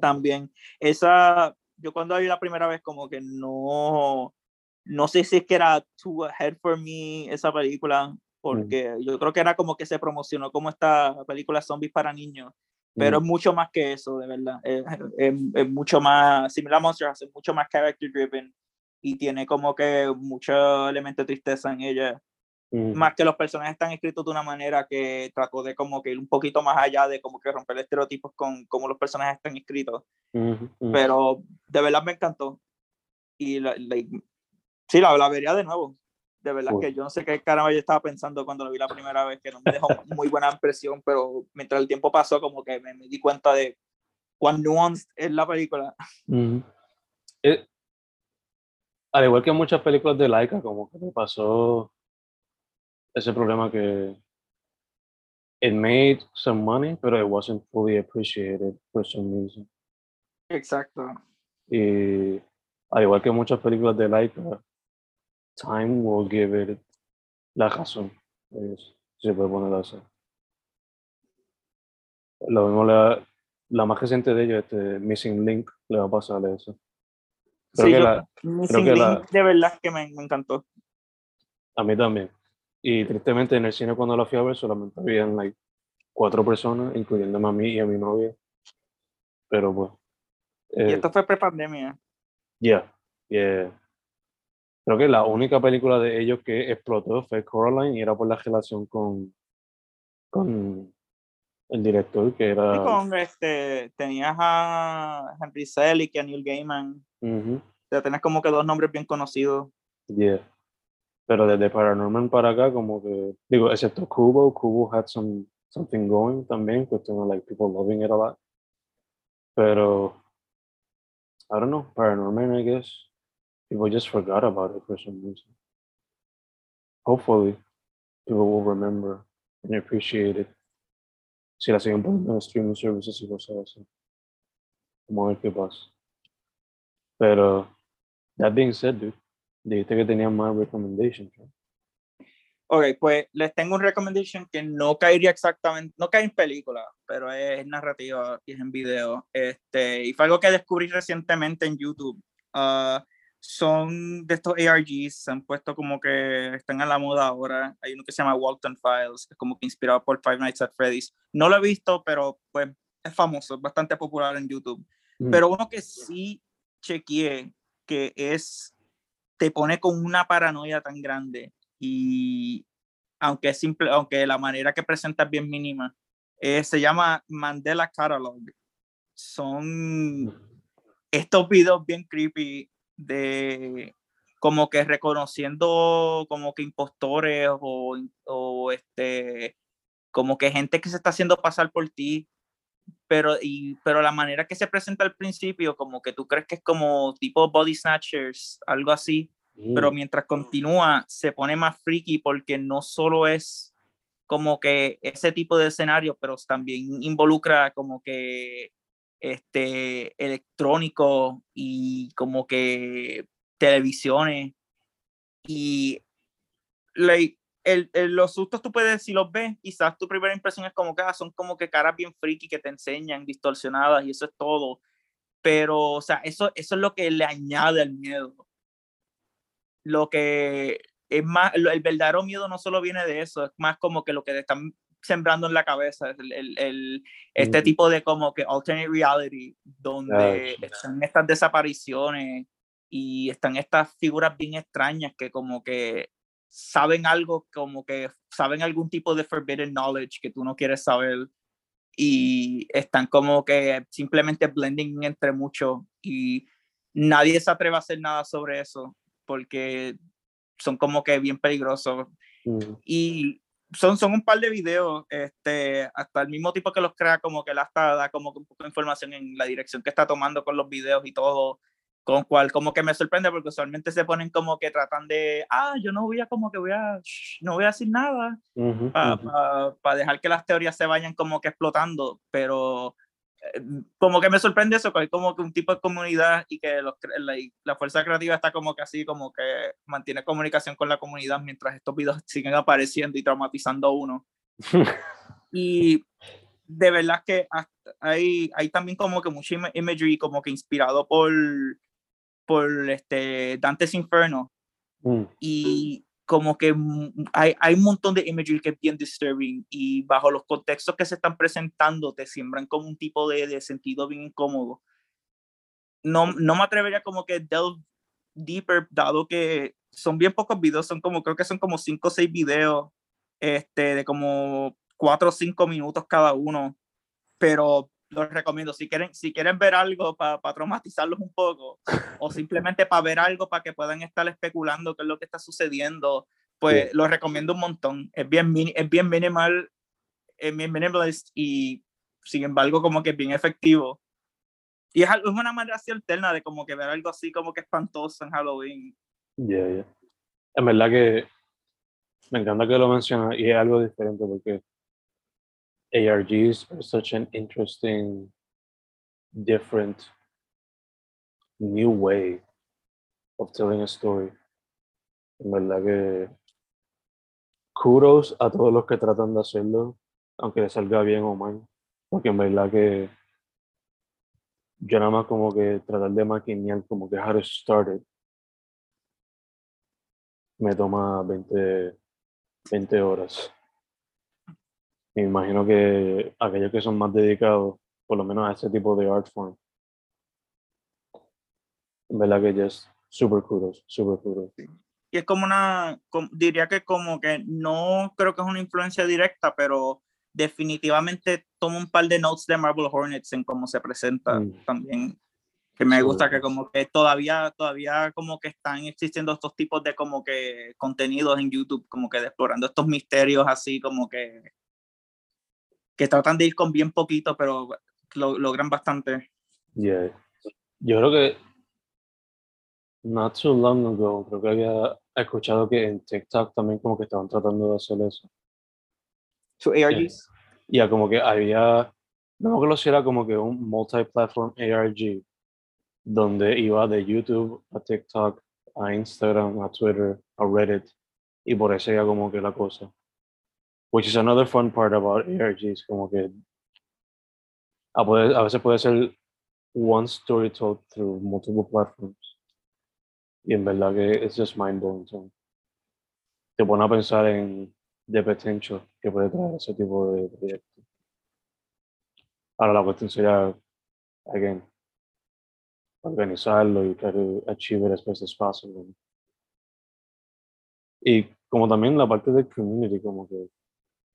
También. Esa, yo cuando vi la primera vez como que no, no sé si es que era too ahead for me esa película, porque yo creo que era como que se promocionó como esta película zombies para niños pero es mucho más que eso, de verdad. Es, es, mucho más, similar a Monsters, es mucho más character driven y tiene como que mucho elemento de tristeza en ella. más que los personajes están escritos de una manera que trató de como que ir un poquito más allá de como que romper estereotipos con cómo los personajes están escritos. Pero de verdad me encantó. Y la, sí, la, la, vería de nuevo. De verdad que yo no sé qué caramba yo estaba pensando cuando lo vi la primera vez, que no me dejó <laughs> muy buena impresión, pero mientras el tiempo pasó como que me, di cuenta de cuán nuanced es la película. Eh, al igual que muchas películas de Laika, como que me pasó ese problema que it made some money, pero it wasn't fully appreciated for some reason. Exacto. Y al igual que muchas películas de Laika, time will give it la razón. Es, se puede poner así. Lo mismo la, la más reciente de ellos, este Missing Link, le va a pasar eso. Creo sí, que la, Missing creo que Link la, de verdad que me, me encantó. A mí también. Y tristemente en el cine cuando la fui a ver solamente habían like, cuatro personas, incluyendo a mí y a mi novia. Pero pues. y eh, esto fue pre-pandemia. Ya, yeah, Creo que la única película de ellos que explotó fue Coraline y era por la relación con, con el director que era. Y con este, tenías a Henry Selick y a Neil Gaiman. O sea, tenías como que dos nombres bien conocidos. Yeah. Pero desde Paranormal para acá, como que, digo, excepto Kubo, Kubo had some, something going también, cuestión de like people loving it a lot. Pero, I don't know, Paranormal, I guess, people just forgot about it for some reason. Hopefully, people will remember and appreciate it. Si la siguen poniendo en streaming services y cosas así. A ver qué pasa. Pero, that being said, dude, Dijiste que tenía más recommendations. Ok, pues les tengo un recommendation que no caería exactamente, no cae en película, pero es narrativa y es en video. Este, y fue algo que descubrí recientemente en YouTube. Uh, son de estos ARGs, se han puesto como que están a la moda ahora. Hay uno que se llama Walton Files, que es como que inspirado por Five Nights at Freddy's. No lo he visto, pero pues es famoso, es bastante popular en YouTube. Mm. Pero uno que sí chequeé, que es te pone con una paranoia tan grande y aunque es simple, aunque la manera que presenta es bien mínima, eh, se llama Mandela Catalog. Son estos videos bien creepy de como que reconociendo como que impostores o, o este como que gente que se está haciendo pasar por ti pero, y, pero la manera que se presenta al principio, como que tú crees que es como tipo body snatchers, algo así, pero mm. mientras continúa se pone más freaky porque no solo es como que ese tipo de escenario, pero también involucra como que este electrónico y como que televisiones y like, el, los sustos tú puedes, si los ves, quizás tu primera impresión es como que ah, son como que caras bien freaky que te enseñan, distorsionadas y eso es todo. Pero, o sea, eso, eso es lo que le añade al miedo. Lo que es más, el verdadero miedo no solo viene de eso, es más como que lo que te están sembrando en la cabeza, el, el, este tipo de como que alternate reality, donde están estas desapariciones y están estas figuras bien extrañas que como que saben algo como que saben algún tipo de forbidden knowledge que tú no quieres saber y están como que simplemente blending entre mucho y nadie se atreve a hacer nada sobre eso porque son como que bien peligrosos mm. y son, son un par de videos, este, hasta el mismo tipo que los crea, como que él hasta da como que un poco de información en la dirección que está tomando con los videos y todo, con cual como que me sorprende porque usualmente se ponen como que tratan de, ah, yo no voy a como que voy a, no voy a decir nada para dejar que las teorías se vayan como que explotando, pero como que me sorprende eso, que hay como que un tipo de comunidad y que los, la, la, fuerza creativa está como que así, como que mantiene comunicación con la comunidad mientras estos videos <laughs> siguen apareciendo y traumatizando a uno. <laughs> y de verdad que hay, hay también como que mucha imagery como que inspirado por por este, Dante's Inferno. Mm. Y como que hay, hay, un montón de imagery que es bien disturbing y bajo los contextos que se están presentando te siembran como un tipo de, de sentido bien incómodo. No, no me atrevería como que delve deeper, dado que son bien pocos videos, son como, creo que son como cinco o seis videos, este, de como cuatro o cinco minutos cada uno, pero los recomiendo. Si quieren, si quieren ver algo para traumatizarlos un poco, o <laughs> simplemente para ver algo para que puedan estar especulando qué es lo que está sucediendo, pues los recomiendo un montón. Es bien, es bien minimal, es bien minimalist y sin embargo como que es bien efectivo. Y es, es una manera así alterna de como que ver algo así como que espantoso en Halloween. Yeah, yeah. En verdad que me encanta que lo mencionas y es algo diferente porque ARGs are such an interesting, different, new way of telling a story. En verdad que kudos a todos los que tratan de hacerlo, aunque les salga bien o mal, porque en verdad que yo nada más como que tratar de maquinear como que how to start me toma 20, 20 horas. Me imagino que aquellos que son más dedicados, por lo menos a ese tipo de art form, verdad que ya es super kudos, super kudos. Y es como una, diría que como que no creo que es una influencia directa, pero definitivamente tomo un par de notes de Marvel Hornets en cómo se presenta mm. también. Que me gusta que como que todavía, todavía como que están existiendo estos tipos de como que contenidos en YouTube, como que explorando estos misterios así como que que tratan de ir con bien poquito, pero lo, logran bastante. Yeah. Yo creo que not too long ago, creo que había escuchado que en TikTok también como que estaban tratando de hacer eso. ¿Su ARGs? Ya, como que había, no me acuerdo si era como que un multi-platform ARG, donde iba de YouTube a TikTok, a Instagram, a Twitter, a Reddit, y por eso era como que la cosa. Which is another fun part about ARGs, como que a, poder, a veces puede ser one story told through multiple platforms. Y en verdad que es just mind blowing. So. Te pone a pensar en the potential que puede traer ese tipo de proyecto. Ahora la cuestión sería, again, organizarlo y try to achieve it as best as possible. Y como también la parte del community, como que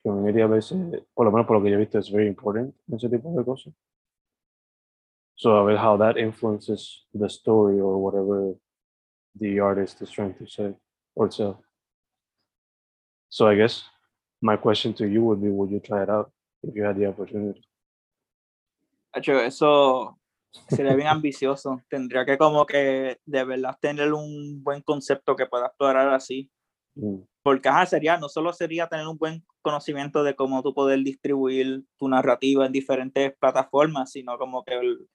community a veces, por lo menos por lo que yo he visto, es very important en ese tipo de cosas. So a ver how that influences the story or whatever the artist is trying to say or tell. So I guess my question to you would be, would you try it out if you had the opportunity? Hecho, eso sería bien ambicioso. <laughs> Tendría que como que de verdad tener un buen concepto que pueda explorar así. Mm. Porque ajá, sería, no solo sería tener un buen conocimiento de cómo tú poder distribuir tu narrativa en diferentes plataformas, sino como que el,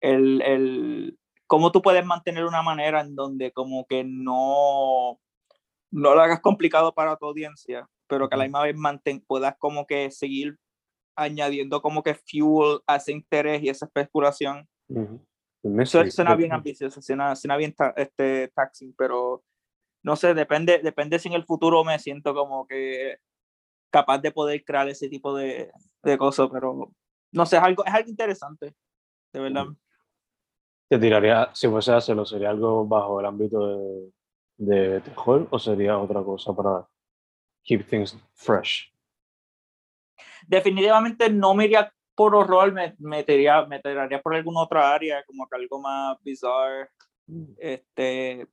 el, el cómo tú puedes mantener una manera en donde como que no, no lo hagas complicado para tu audiencia, pero que a la misma vez manten, puedas como que seguir añadiendo como que fuel a ese interés y esa especulación. Eso suena bien ambicioso, suena, suena bien este, taxing, pero no sé, depende, depende si en el futuro me siento como que capaz de poder crear ese tipo de, de cosas, pero no sé, es algo, es algo interesante, de verdad. ¿Te tiraría, si fuese a hacerlo, sería algo bajo el ámbito de, de terror o sería otra cosa para keep things fresh? Definitivamente no me iría por horror, me, me, tiraría, me tiraría por alguna otra área, como que algo más bizarre. Mm. Este,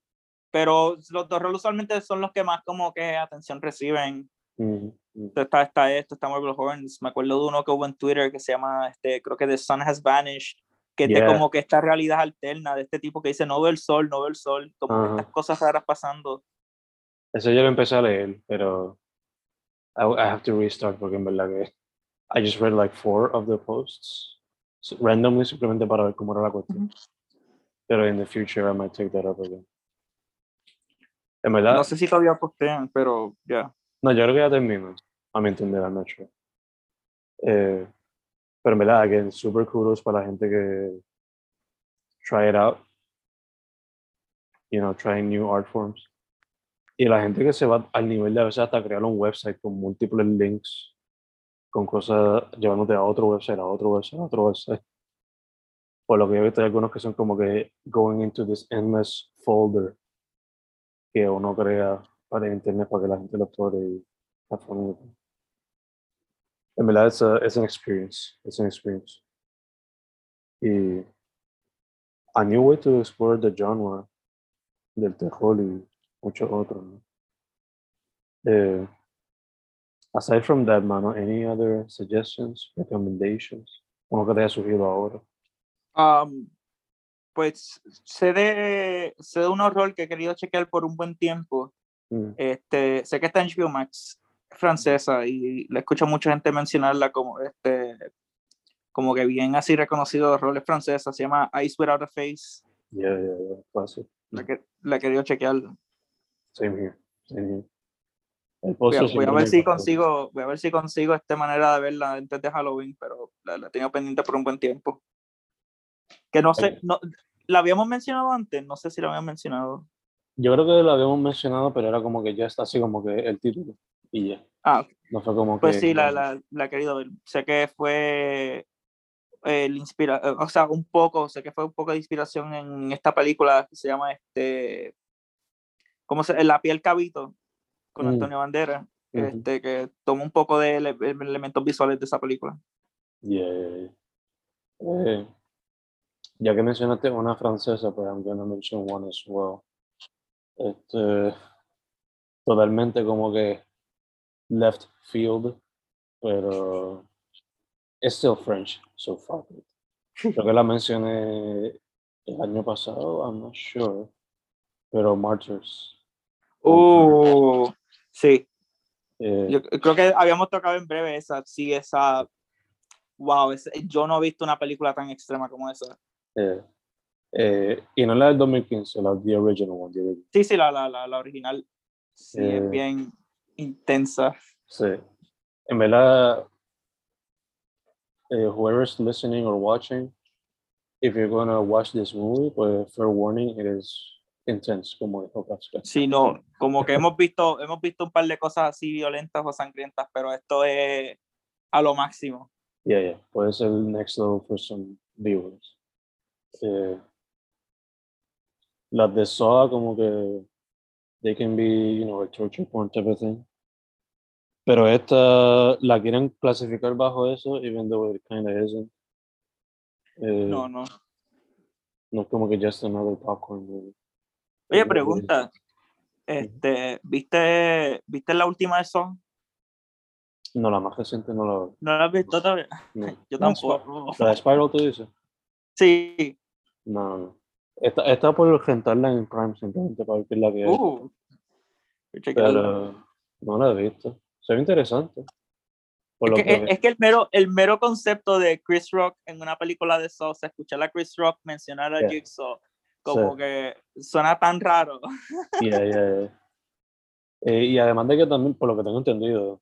pero los dos roles usualmente son los que más como que atención reciben. Mm, mm. Está, está esto, está Marvel Horns. Me acuerdo de uno que hubo en Twitter que se llama, este, creo que The Sun Has Vanished, que es de como que esta realidad alterna de este tipo que dice no ve el sol, no ve el sol, como estas cosas raras pasando. Eso yo lo empecé a leer, pero I, I, have to restart porque en verdad que I just read like four of the posts randomly simplemente para ver cómo era la cuestión. Pero in the future I might take that up again. En verdad. No sé si todavía postean, pero ya. No, yo creo que ya termino. A mi entender, I'm not sure. Eh, pero en verdad, again, super kudos para la gente que try it out. You know, trying new art forms. Y la gente que se va al nivel de a veces hasta crear un website con múltiples links, con cosas llevándote a otro website, a otro website, a otro website. Por lo que yo he visto, hay algunos que son como que going into this endless folder que uno crea para internet para que la gente lo explore y it. En verdad, es es an experience. It's an experience. Y a new way to explore the genre del terror y muchos otros. ¿no? Eh, aside from that, mano, any other suggestions, recommendations? Uno que te haya surgido ahora. Um, pues sé de, sé de un horror que he querido chequear por un buen tiempo. Mm, Este, sé que está en HBO Max, es francesa, y le escucho a mucha gente mencionarla como, este, como que bien así reconocido de roles francesa. Se llama Ice Without a Face. yeah, yeah, yeah. Classic. La, que, la he querido chequear. Same here. Same here. Voy a, voy a ver si consigo, voy a ver si consigo esta manera de verla antes de Halloween, pero la, la he tenido pendiente por un buen tiempo. Que no sé, no, la habíamos mencionado antes, no sé si la habíamos mencionado. Yo creo que lo habíamos mencionado, pero era como que ya está así como que el título y ya. Ah, No fue como pues que. sí, la, la, la he querido ver. Sé que fue el inspira, eh, o sea, un poco, sé que fue un poco de inspiración en esta película que se llama este, ¿cómo se? La piel cabito con Mm. Antonio Banderas, Ujú. este, que toma un poco de ele- elementos visuales de esa película. Yeah. Eh, ya que mencionaste una francesa, pues I'm gonna mention one as well. Este, totalmente como que left field, pero es still French, so fuck it. <laughs> Creo que la mencioné el año pasado, I'm not sure, pero Martyrs. Uh, sí, eh, yo creo que habíamos tocado en breve esa, sí, esa, wow, ese- yo no he visto una película tan extrema como esa. Eh, eh, y no la del 2015, la the original one, the original. Sí, sí, la, la, la, la original, sí, Eh. es bien intensa. Sí. En verdad, eh, whoever's listening or watching, if you're gonna watch this movie, pues fair warning, it is intense, como dijo Pascal. Sí, no, como que hemos visto, hemos visto un par de cosas así violentas o sangrientas, pero esto es a lo máximo. Yeah, yeah. Puede ser el next level for some viewers. Eh, las de Saw, como que they can be, you know, like torture porn type of thing. Pero esta la quieren clasificar bajo eso, even though it kind of isn't. Eh, No, no. No es como que just another popcorn movie. Oye, pregunta, este, ¿viste, ¿viste la última de Son? No, la más reciente no la ¿No la has visto todavía? no. <laughs> Yo tampoco. ¿La de Spiral tú dices? Sí. No, no. Está, está por rentarla en Prime simplemente para ver es la que es. Uh. Pero no la he visto. Se ve interesante. Es que, que, es que el mero, el mero concepto de Chris Rock en una película de Saw, escuchar a Chris Rock mencionar a Yeah. Jigsaw, como Sí. que suena tan raro. Yeah, yeah, yeah. Eh, y además de que también, por lo que tengo entendido,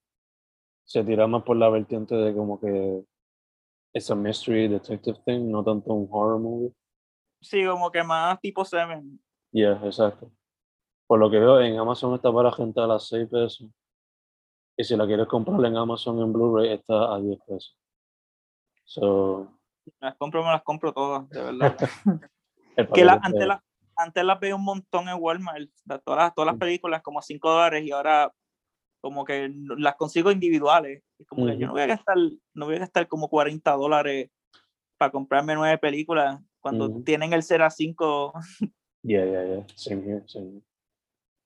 se tira más por la vertiente de como que es a mystery detective thing, no tanto un horror movie. Sí, como que más tipo Seven. Yeah, exacto. Por lo que veo, en Amazon está para gente a las 6 pesos. Y si la quieres comprar en Amazon en Blu-ray, está a 10 pesos. So, Las compro, me las compro todas, de verdad. <laughs> que la, antes, la- antes las veía un montón en Walmart, todas, las- todas las películas como a 5 dólares y ahora como que las consigo individuales. Es como que yo no voy a gastar, no voy a gastar como 40 dólares para comprarme nueve películas cuando tienen el Cera 5. <laughs> Yeah, yeah, yeah. Same here, same here.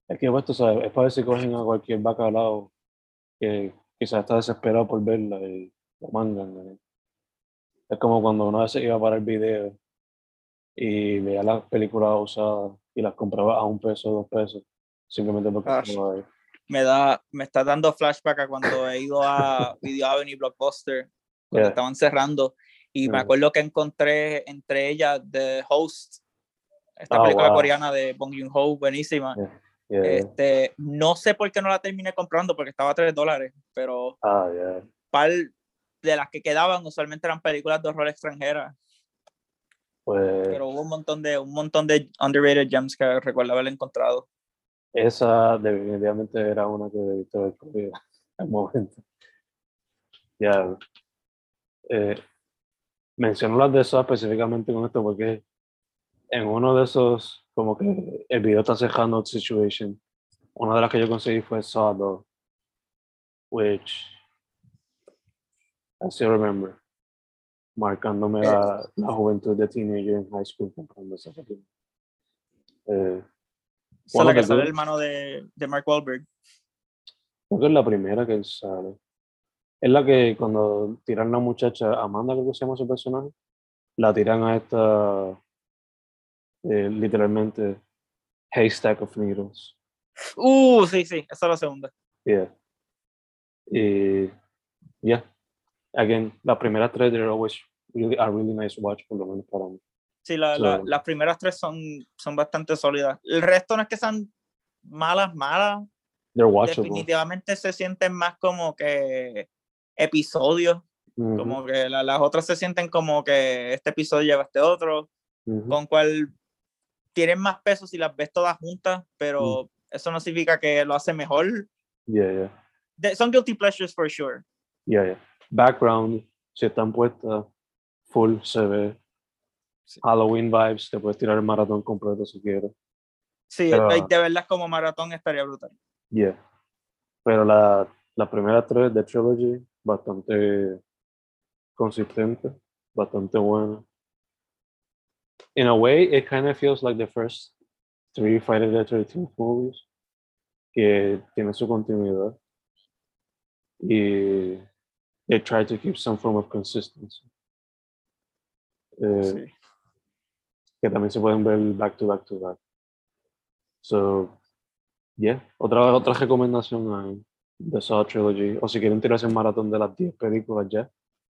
Es que, pues, tú sabes, es para ver si cogen a cualquier bacalao que quizás está desesperado por verla y lo mangan. ¿no? Es como cuando una vez iba para el video y veía las películas usadas y las compraba a un peso, dos pesos, simplemente porque Ah, ahí. Me, da, me está dando flashback a cuando he ido a Video Avenue Blockbuster, cuando Yeah. estaban cerrando. Y me acuerdo que encontré entre ellas The Host, esta Ah, película wow. coreana de Bong Joon-ho, buenísima. Yeah, yeah. Este, no sé por qué no la terminé comprando porque estaba a 3 dólares, pero Ah, yeah. par de las que quedaban usualmente eran películas de horror extranjeras, Pues pero hubo un montón de un montón de underrated gems que recuerdo haber encontrado. esa definitivamente era una que debiste haber cogido al momento. Ya. Eh, menciono las de eso específicamente con esto porque en uno de esos, como que el video está cerrando situation, una de las que yo conseguí fue Saw 2, which I still remember, marcándome la, la juventud de teenager en high school comprando esa película. Eh, la que sale el hermano de, de Mark Wahlberg. Creo que es la primera que él sale. Es la que cuando tiran a la muchacha, Amanda creo que se llama su personaje, la tiran a esta, eh, literalmente, haystack of needles. Uh, sí, sí, esa es la segunda. Yeah. Y, yeah. Again, las primeras tres, they're always really, a really nice watch, por lo menos para mí. Sí, la, la, So- las primeras tres son, son bastante sólidas. El resto no es que sean malas, malas. They're watchable. Definitivamente se sienten más como que episodios. Como que la- las otras se sienten como que este episodio lleva a este otro. con cual tienen más peso si las ves todas juntas, pero eso no significa que lo hace mejor. Yeah, yeah. De- son guilty pleasures for sure. Yeah, yeah. Background, si están puestas, full se ve. Sí. Halloween vibes, te puedes tirar el maratón completo si quieres. Sí, Pero- de verlas como maratón estaría brutal. Yeah. Pero la, la primera tres de Trilogy, bastante consistente, bastante buena. In a way, it kind of feels like the first three Friday the 13th movies, que tiene su continuidad. Y they try to keep some form of consistency. Eh, Sí. que también se pueden ver back to back to back. So, yeah, otra, otra recomendación hay de Saw Trilogy, o si quieren tirarse un maratón de las 10 películas ya,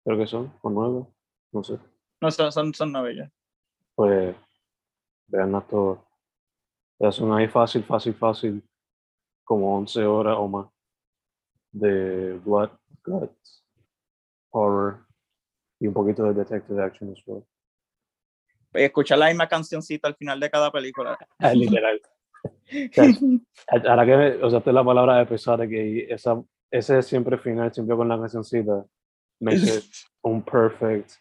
creo que son, o 9, no sé, No, son, son, son novelas. pues veanlas todas. Ya son ahí fácil, fácil, fácil, como 11 horas o más de blood, guts, horror y un poquito de detective action as well. Escuchar la misma cancioncita al final de cada película. <laughs> Literal. Sea, <laughs> Ahora que usaste la palabra de pesar, que esa, ese siempre final, siempre con la cancioncita, makes it <laughs> un perfect,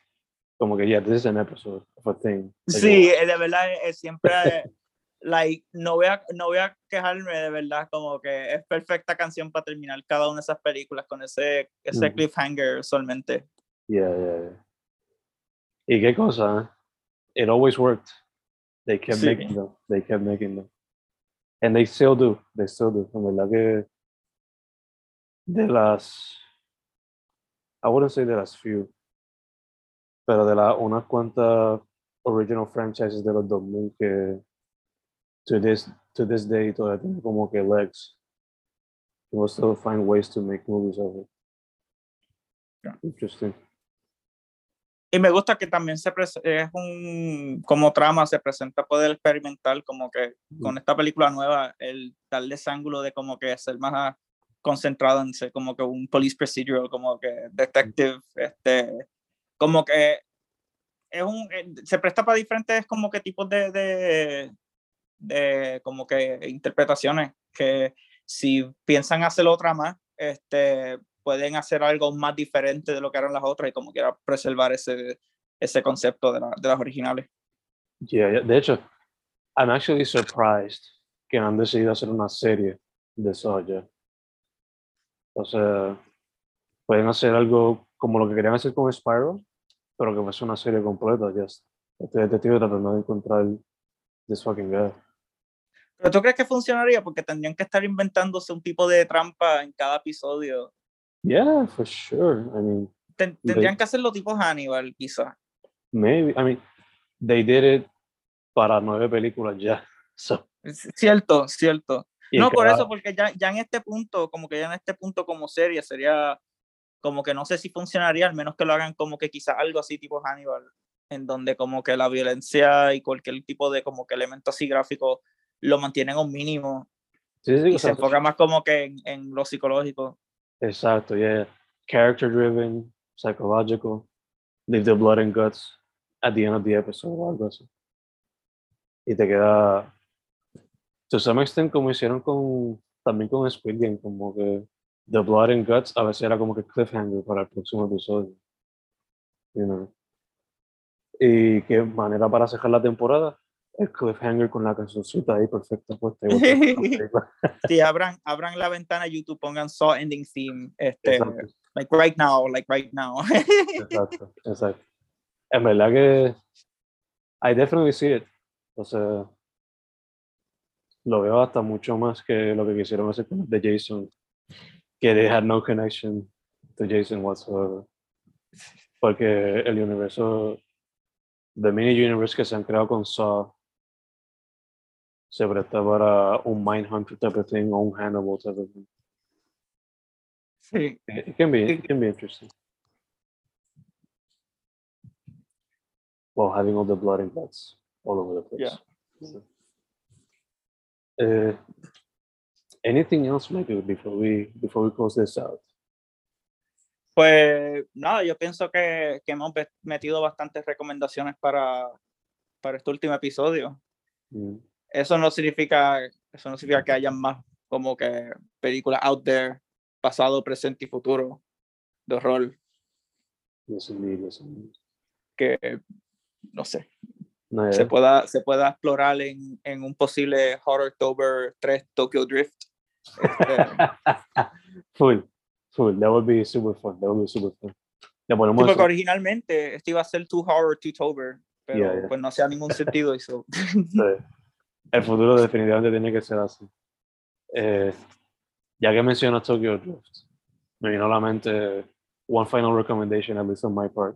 como que, yeah, this is an episode of a thing. you Sí, eh, de verdad, eh, eh, siempre, eh, like, no voy, a, no voy a quejarme, de verdad, como que es perfecta canción para terminar cada una de esas películas con ese, ese Ujú. cliffhanger usualmente. Yeah, yeah, yeah. Y qué cosa. It always worked. They kept Sí. making them. They kept making them. And they still do. They still do. En verdad que de las, I wouldn't say de las few, pero de las unas cuantas original franchises de los 2000 que to this, to this day todavía tiene como que legs. You will still find ways to make movies of it. Yeah. Interesting. Y me gusta que también se es un, como trama, se presenta poder experimental, como que con esta película nueva, el darle ese ángulo de como que ser más concentrado en ser como que un police procedural, como que detective, este, como que es un, eh, se presta para diferentes como que tipos de, de, de como que interpretaciones, que si piensan hacer otra más, este, pueden hacer algo más diferente de lo que eran las otras y como quiera preservar ese, ese concepto de, la- de las originales. Yeah, yeah. De hecho, I'm actually surprised que han decidido hacer una serie de Soya. O sea, pueden hacer algo como lo que querían hacer con Spiral, pero que fuese una serie completa. Just este detective tratando de encontrar this fucking guy. ¿Pero tú crees que funcionaría? Porque tendrían que estar inventándose un tipo de trampa en cada episodio. Yeah, for sure. I mean, Ten- They- tendrían que hacerlo tipo Hannibal, quizá. maybe. I mean, they did it para nueve películas ya. <laughs> So, Cierto, cierto. y No, por cada- eso, porque ya, ya en este punto, como que ya en este punto como serie sería como que no sé si funcionaría, al menos que lo hagan como que quizás algo así tipo Hannibal, en donde como que la violencia y cualquier tipo de como que elemento así gráfico lo mantienen a un mínimo Sí, sí, y se sea, enfoca más como que en, en lo psicológico. Exacto, yeah. Character driven, psychological. Leave the blood and guts at the end of the episode o algo así. Y te queda. To some extent, como hicieron con. También con Squid Game, como que. The blood and guts a veces era como que cliffhanger para el próximo episodio. You know. Y qué manera para cerrar la temporada. El cliffhanger con la cancioncita ahí perfecta puesta. <laughs> sí, abran, abran la ventana YouTube, pongan Saw Ending Theme, este, Exacto. like right now, like right now. <laughs> Exacto, exacto. En verdad que I definitely see it. O sea, lo veo hasta mucho más que lo que quisieron hacer con de Jason, que they had no connection to Jason whatsoever. Porque el universo, the mini universe que se han creado con Saw, se presta para un Mindhunter type of thing o un Hannibal type of thing. sí. It it can be, it can be interesting. While having all the blood and guts all over the place. Yeah. Uh, anything else, Michael, before we before we close this out? Pues nada, yo pienso que, que hemos metido bastantes recomendaciones para, para este último episodio. Mm, Eso no significa, eso no significa que haya más como que películas out there, pasado, presente y futuro de horror yes, indeed. que no sé, No, se pueda, se pueda explorar en, en un posible Horror October 3 Tokyo Drift. Este, <laughs> full, full. That would be super fun. That would be super fun. Le sí, ponemos porque eso. originalmente esto iba a ser Two Horror October, pero Yeah, yeah. pues no hacía ningún sentido. y so- <laughs> Sí. El futuro definitivamente tiene que ser así. Eh, ya que mencionas Tokyo Drift, me vino a la mente one final recommendation, at least on my part.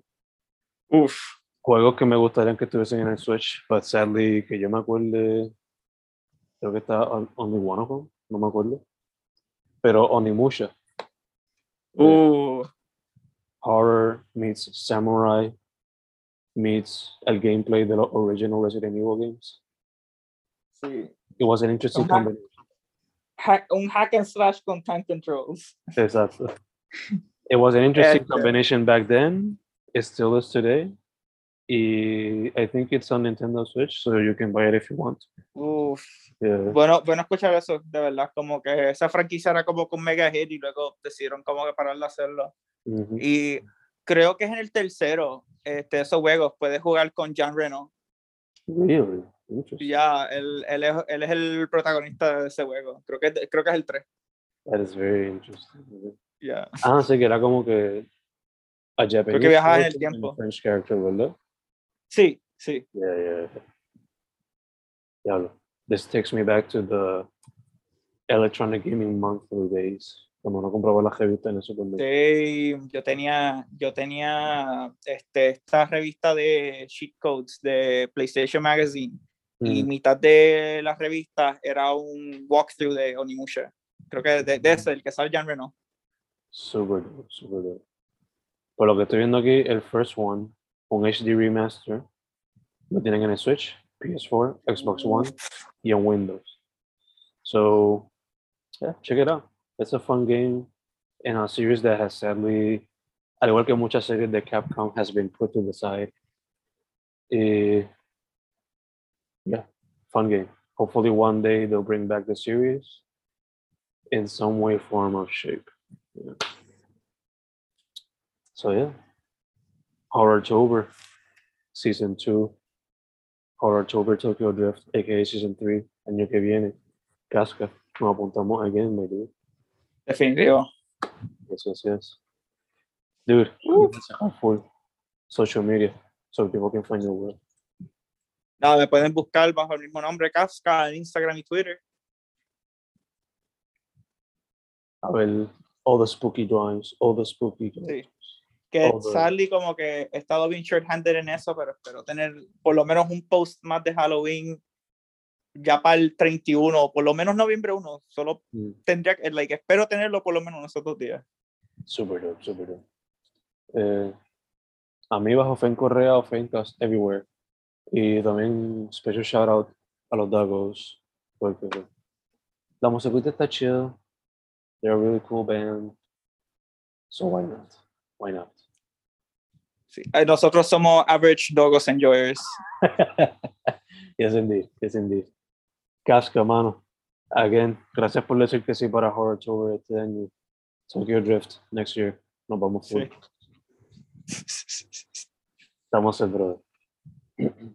Uf, Juegos que me gustarían que estuviesen en el Switch, but sadly, que yo me acuerde, creo que está on- only one of them, no me acuerdo. Pero Onimusha. Eh, uh, horror meets samurai meets el gameplay de los original Resident Evil games. Sí. It was an interesting Ajá. combination. Hack- un hack and slash con time controls. Exacto. It was an interesting Este. combination back then. It still is today. Y I think it's on Nintendo Switch, so you can buy it if you want. Uf. Yeah. Bueno, bueno escuchar eso, de verdad, como que esa franquicia era como con mega hit y luego decidieron como que parar de hacerlo. Mhm. Y creo que es en el tercero, este, esos juegos, puedes jugar con Jean Reno. Really? Interesting. Ya, él, él, es, él es el protagonista de ese juego. Creo que, creo que es el 3. That is very interesting. Ya. Ah, sí, que era como que a Japanese viajaba en el character and a tiempo. French character, ¿verdad? Sí, sí. Yeah, yeah. yeah. Diablo. This takes me back to the Electronic Gaming Monthly days. Cuando no compraba la revista en el supermercado. Sí, yo tenía, yo tenía este, esta revista de cheat codes de PlayStation Magazine y Mm, mitad de la revista era un walkthrough de Onimusha. Creo que de, de ese, el que sale Jean Reno. super dope. Por lo que estoy viendo aquí, el first one, un HD remaster, lo tienen en el Switch, PS4, Xbox One y en Windows. So, yeah, check it out. It's a fun game in a series that has sadly, al igual que muchas series de Capcom, has been put to the side. Eh, yeah, fun game. Hopefully one day they'll bring back the series in some way, form, or shape. Yeah. So yeah, Horrortober, season two, Horrortober Tokyo Drift, aka season three, año que viene, Casca, nos apuntamos again, maybe. Definitivo. Yes, yes, yes. Dude, Woo. helpful. Social media, so people can find your work. Nada, me pueden buscar bajo el mismo nombre, Kafka, en Instagram y Twitter. A ver, all the spooky drawings, all the spooky drawings. Que Oh, the- Sally como que he estado bien short-handed en eso, pero espero tener por lo menos un post más de Halloween ya para el 31, o por lo menos noviembre 1. Solo Mm, tendría que, like, espero tenerlo por lo menos unos dos días. super dope, super dope. Eh, a mí bajo Fen Correa o Fencast everywhere. Y también special shout out a los Dagos, porque la musiquita está chill. They're a really cool band. So why not? Why not? Sí. Nosotros somos average dogos enjoyers. <laughs> yes, indeed. Yes, indeed. Casca, mano. Again, gracias por decir que sí para Horror Tour este año. Tokyo Drift next year. Nos vamos full. Sí. <laughs> Estamos el brother. Mm-hmm.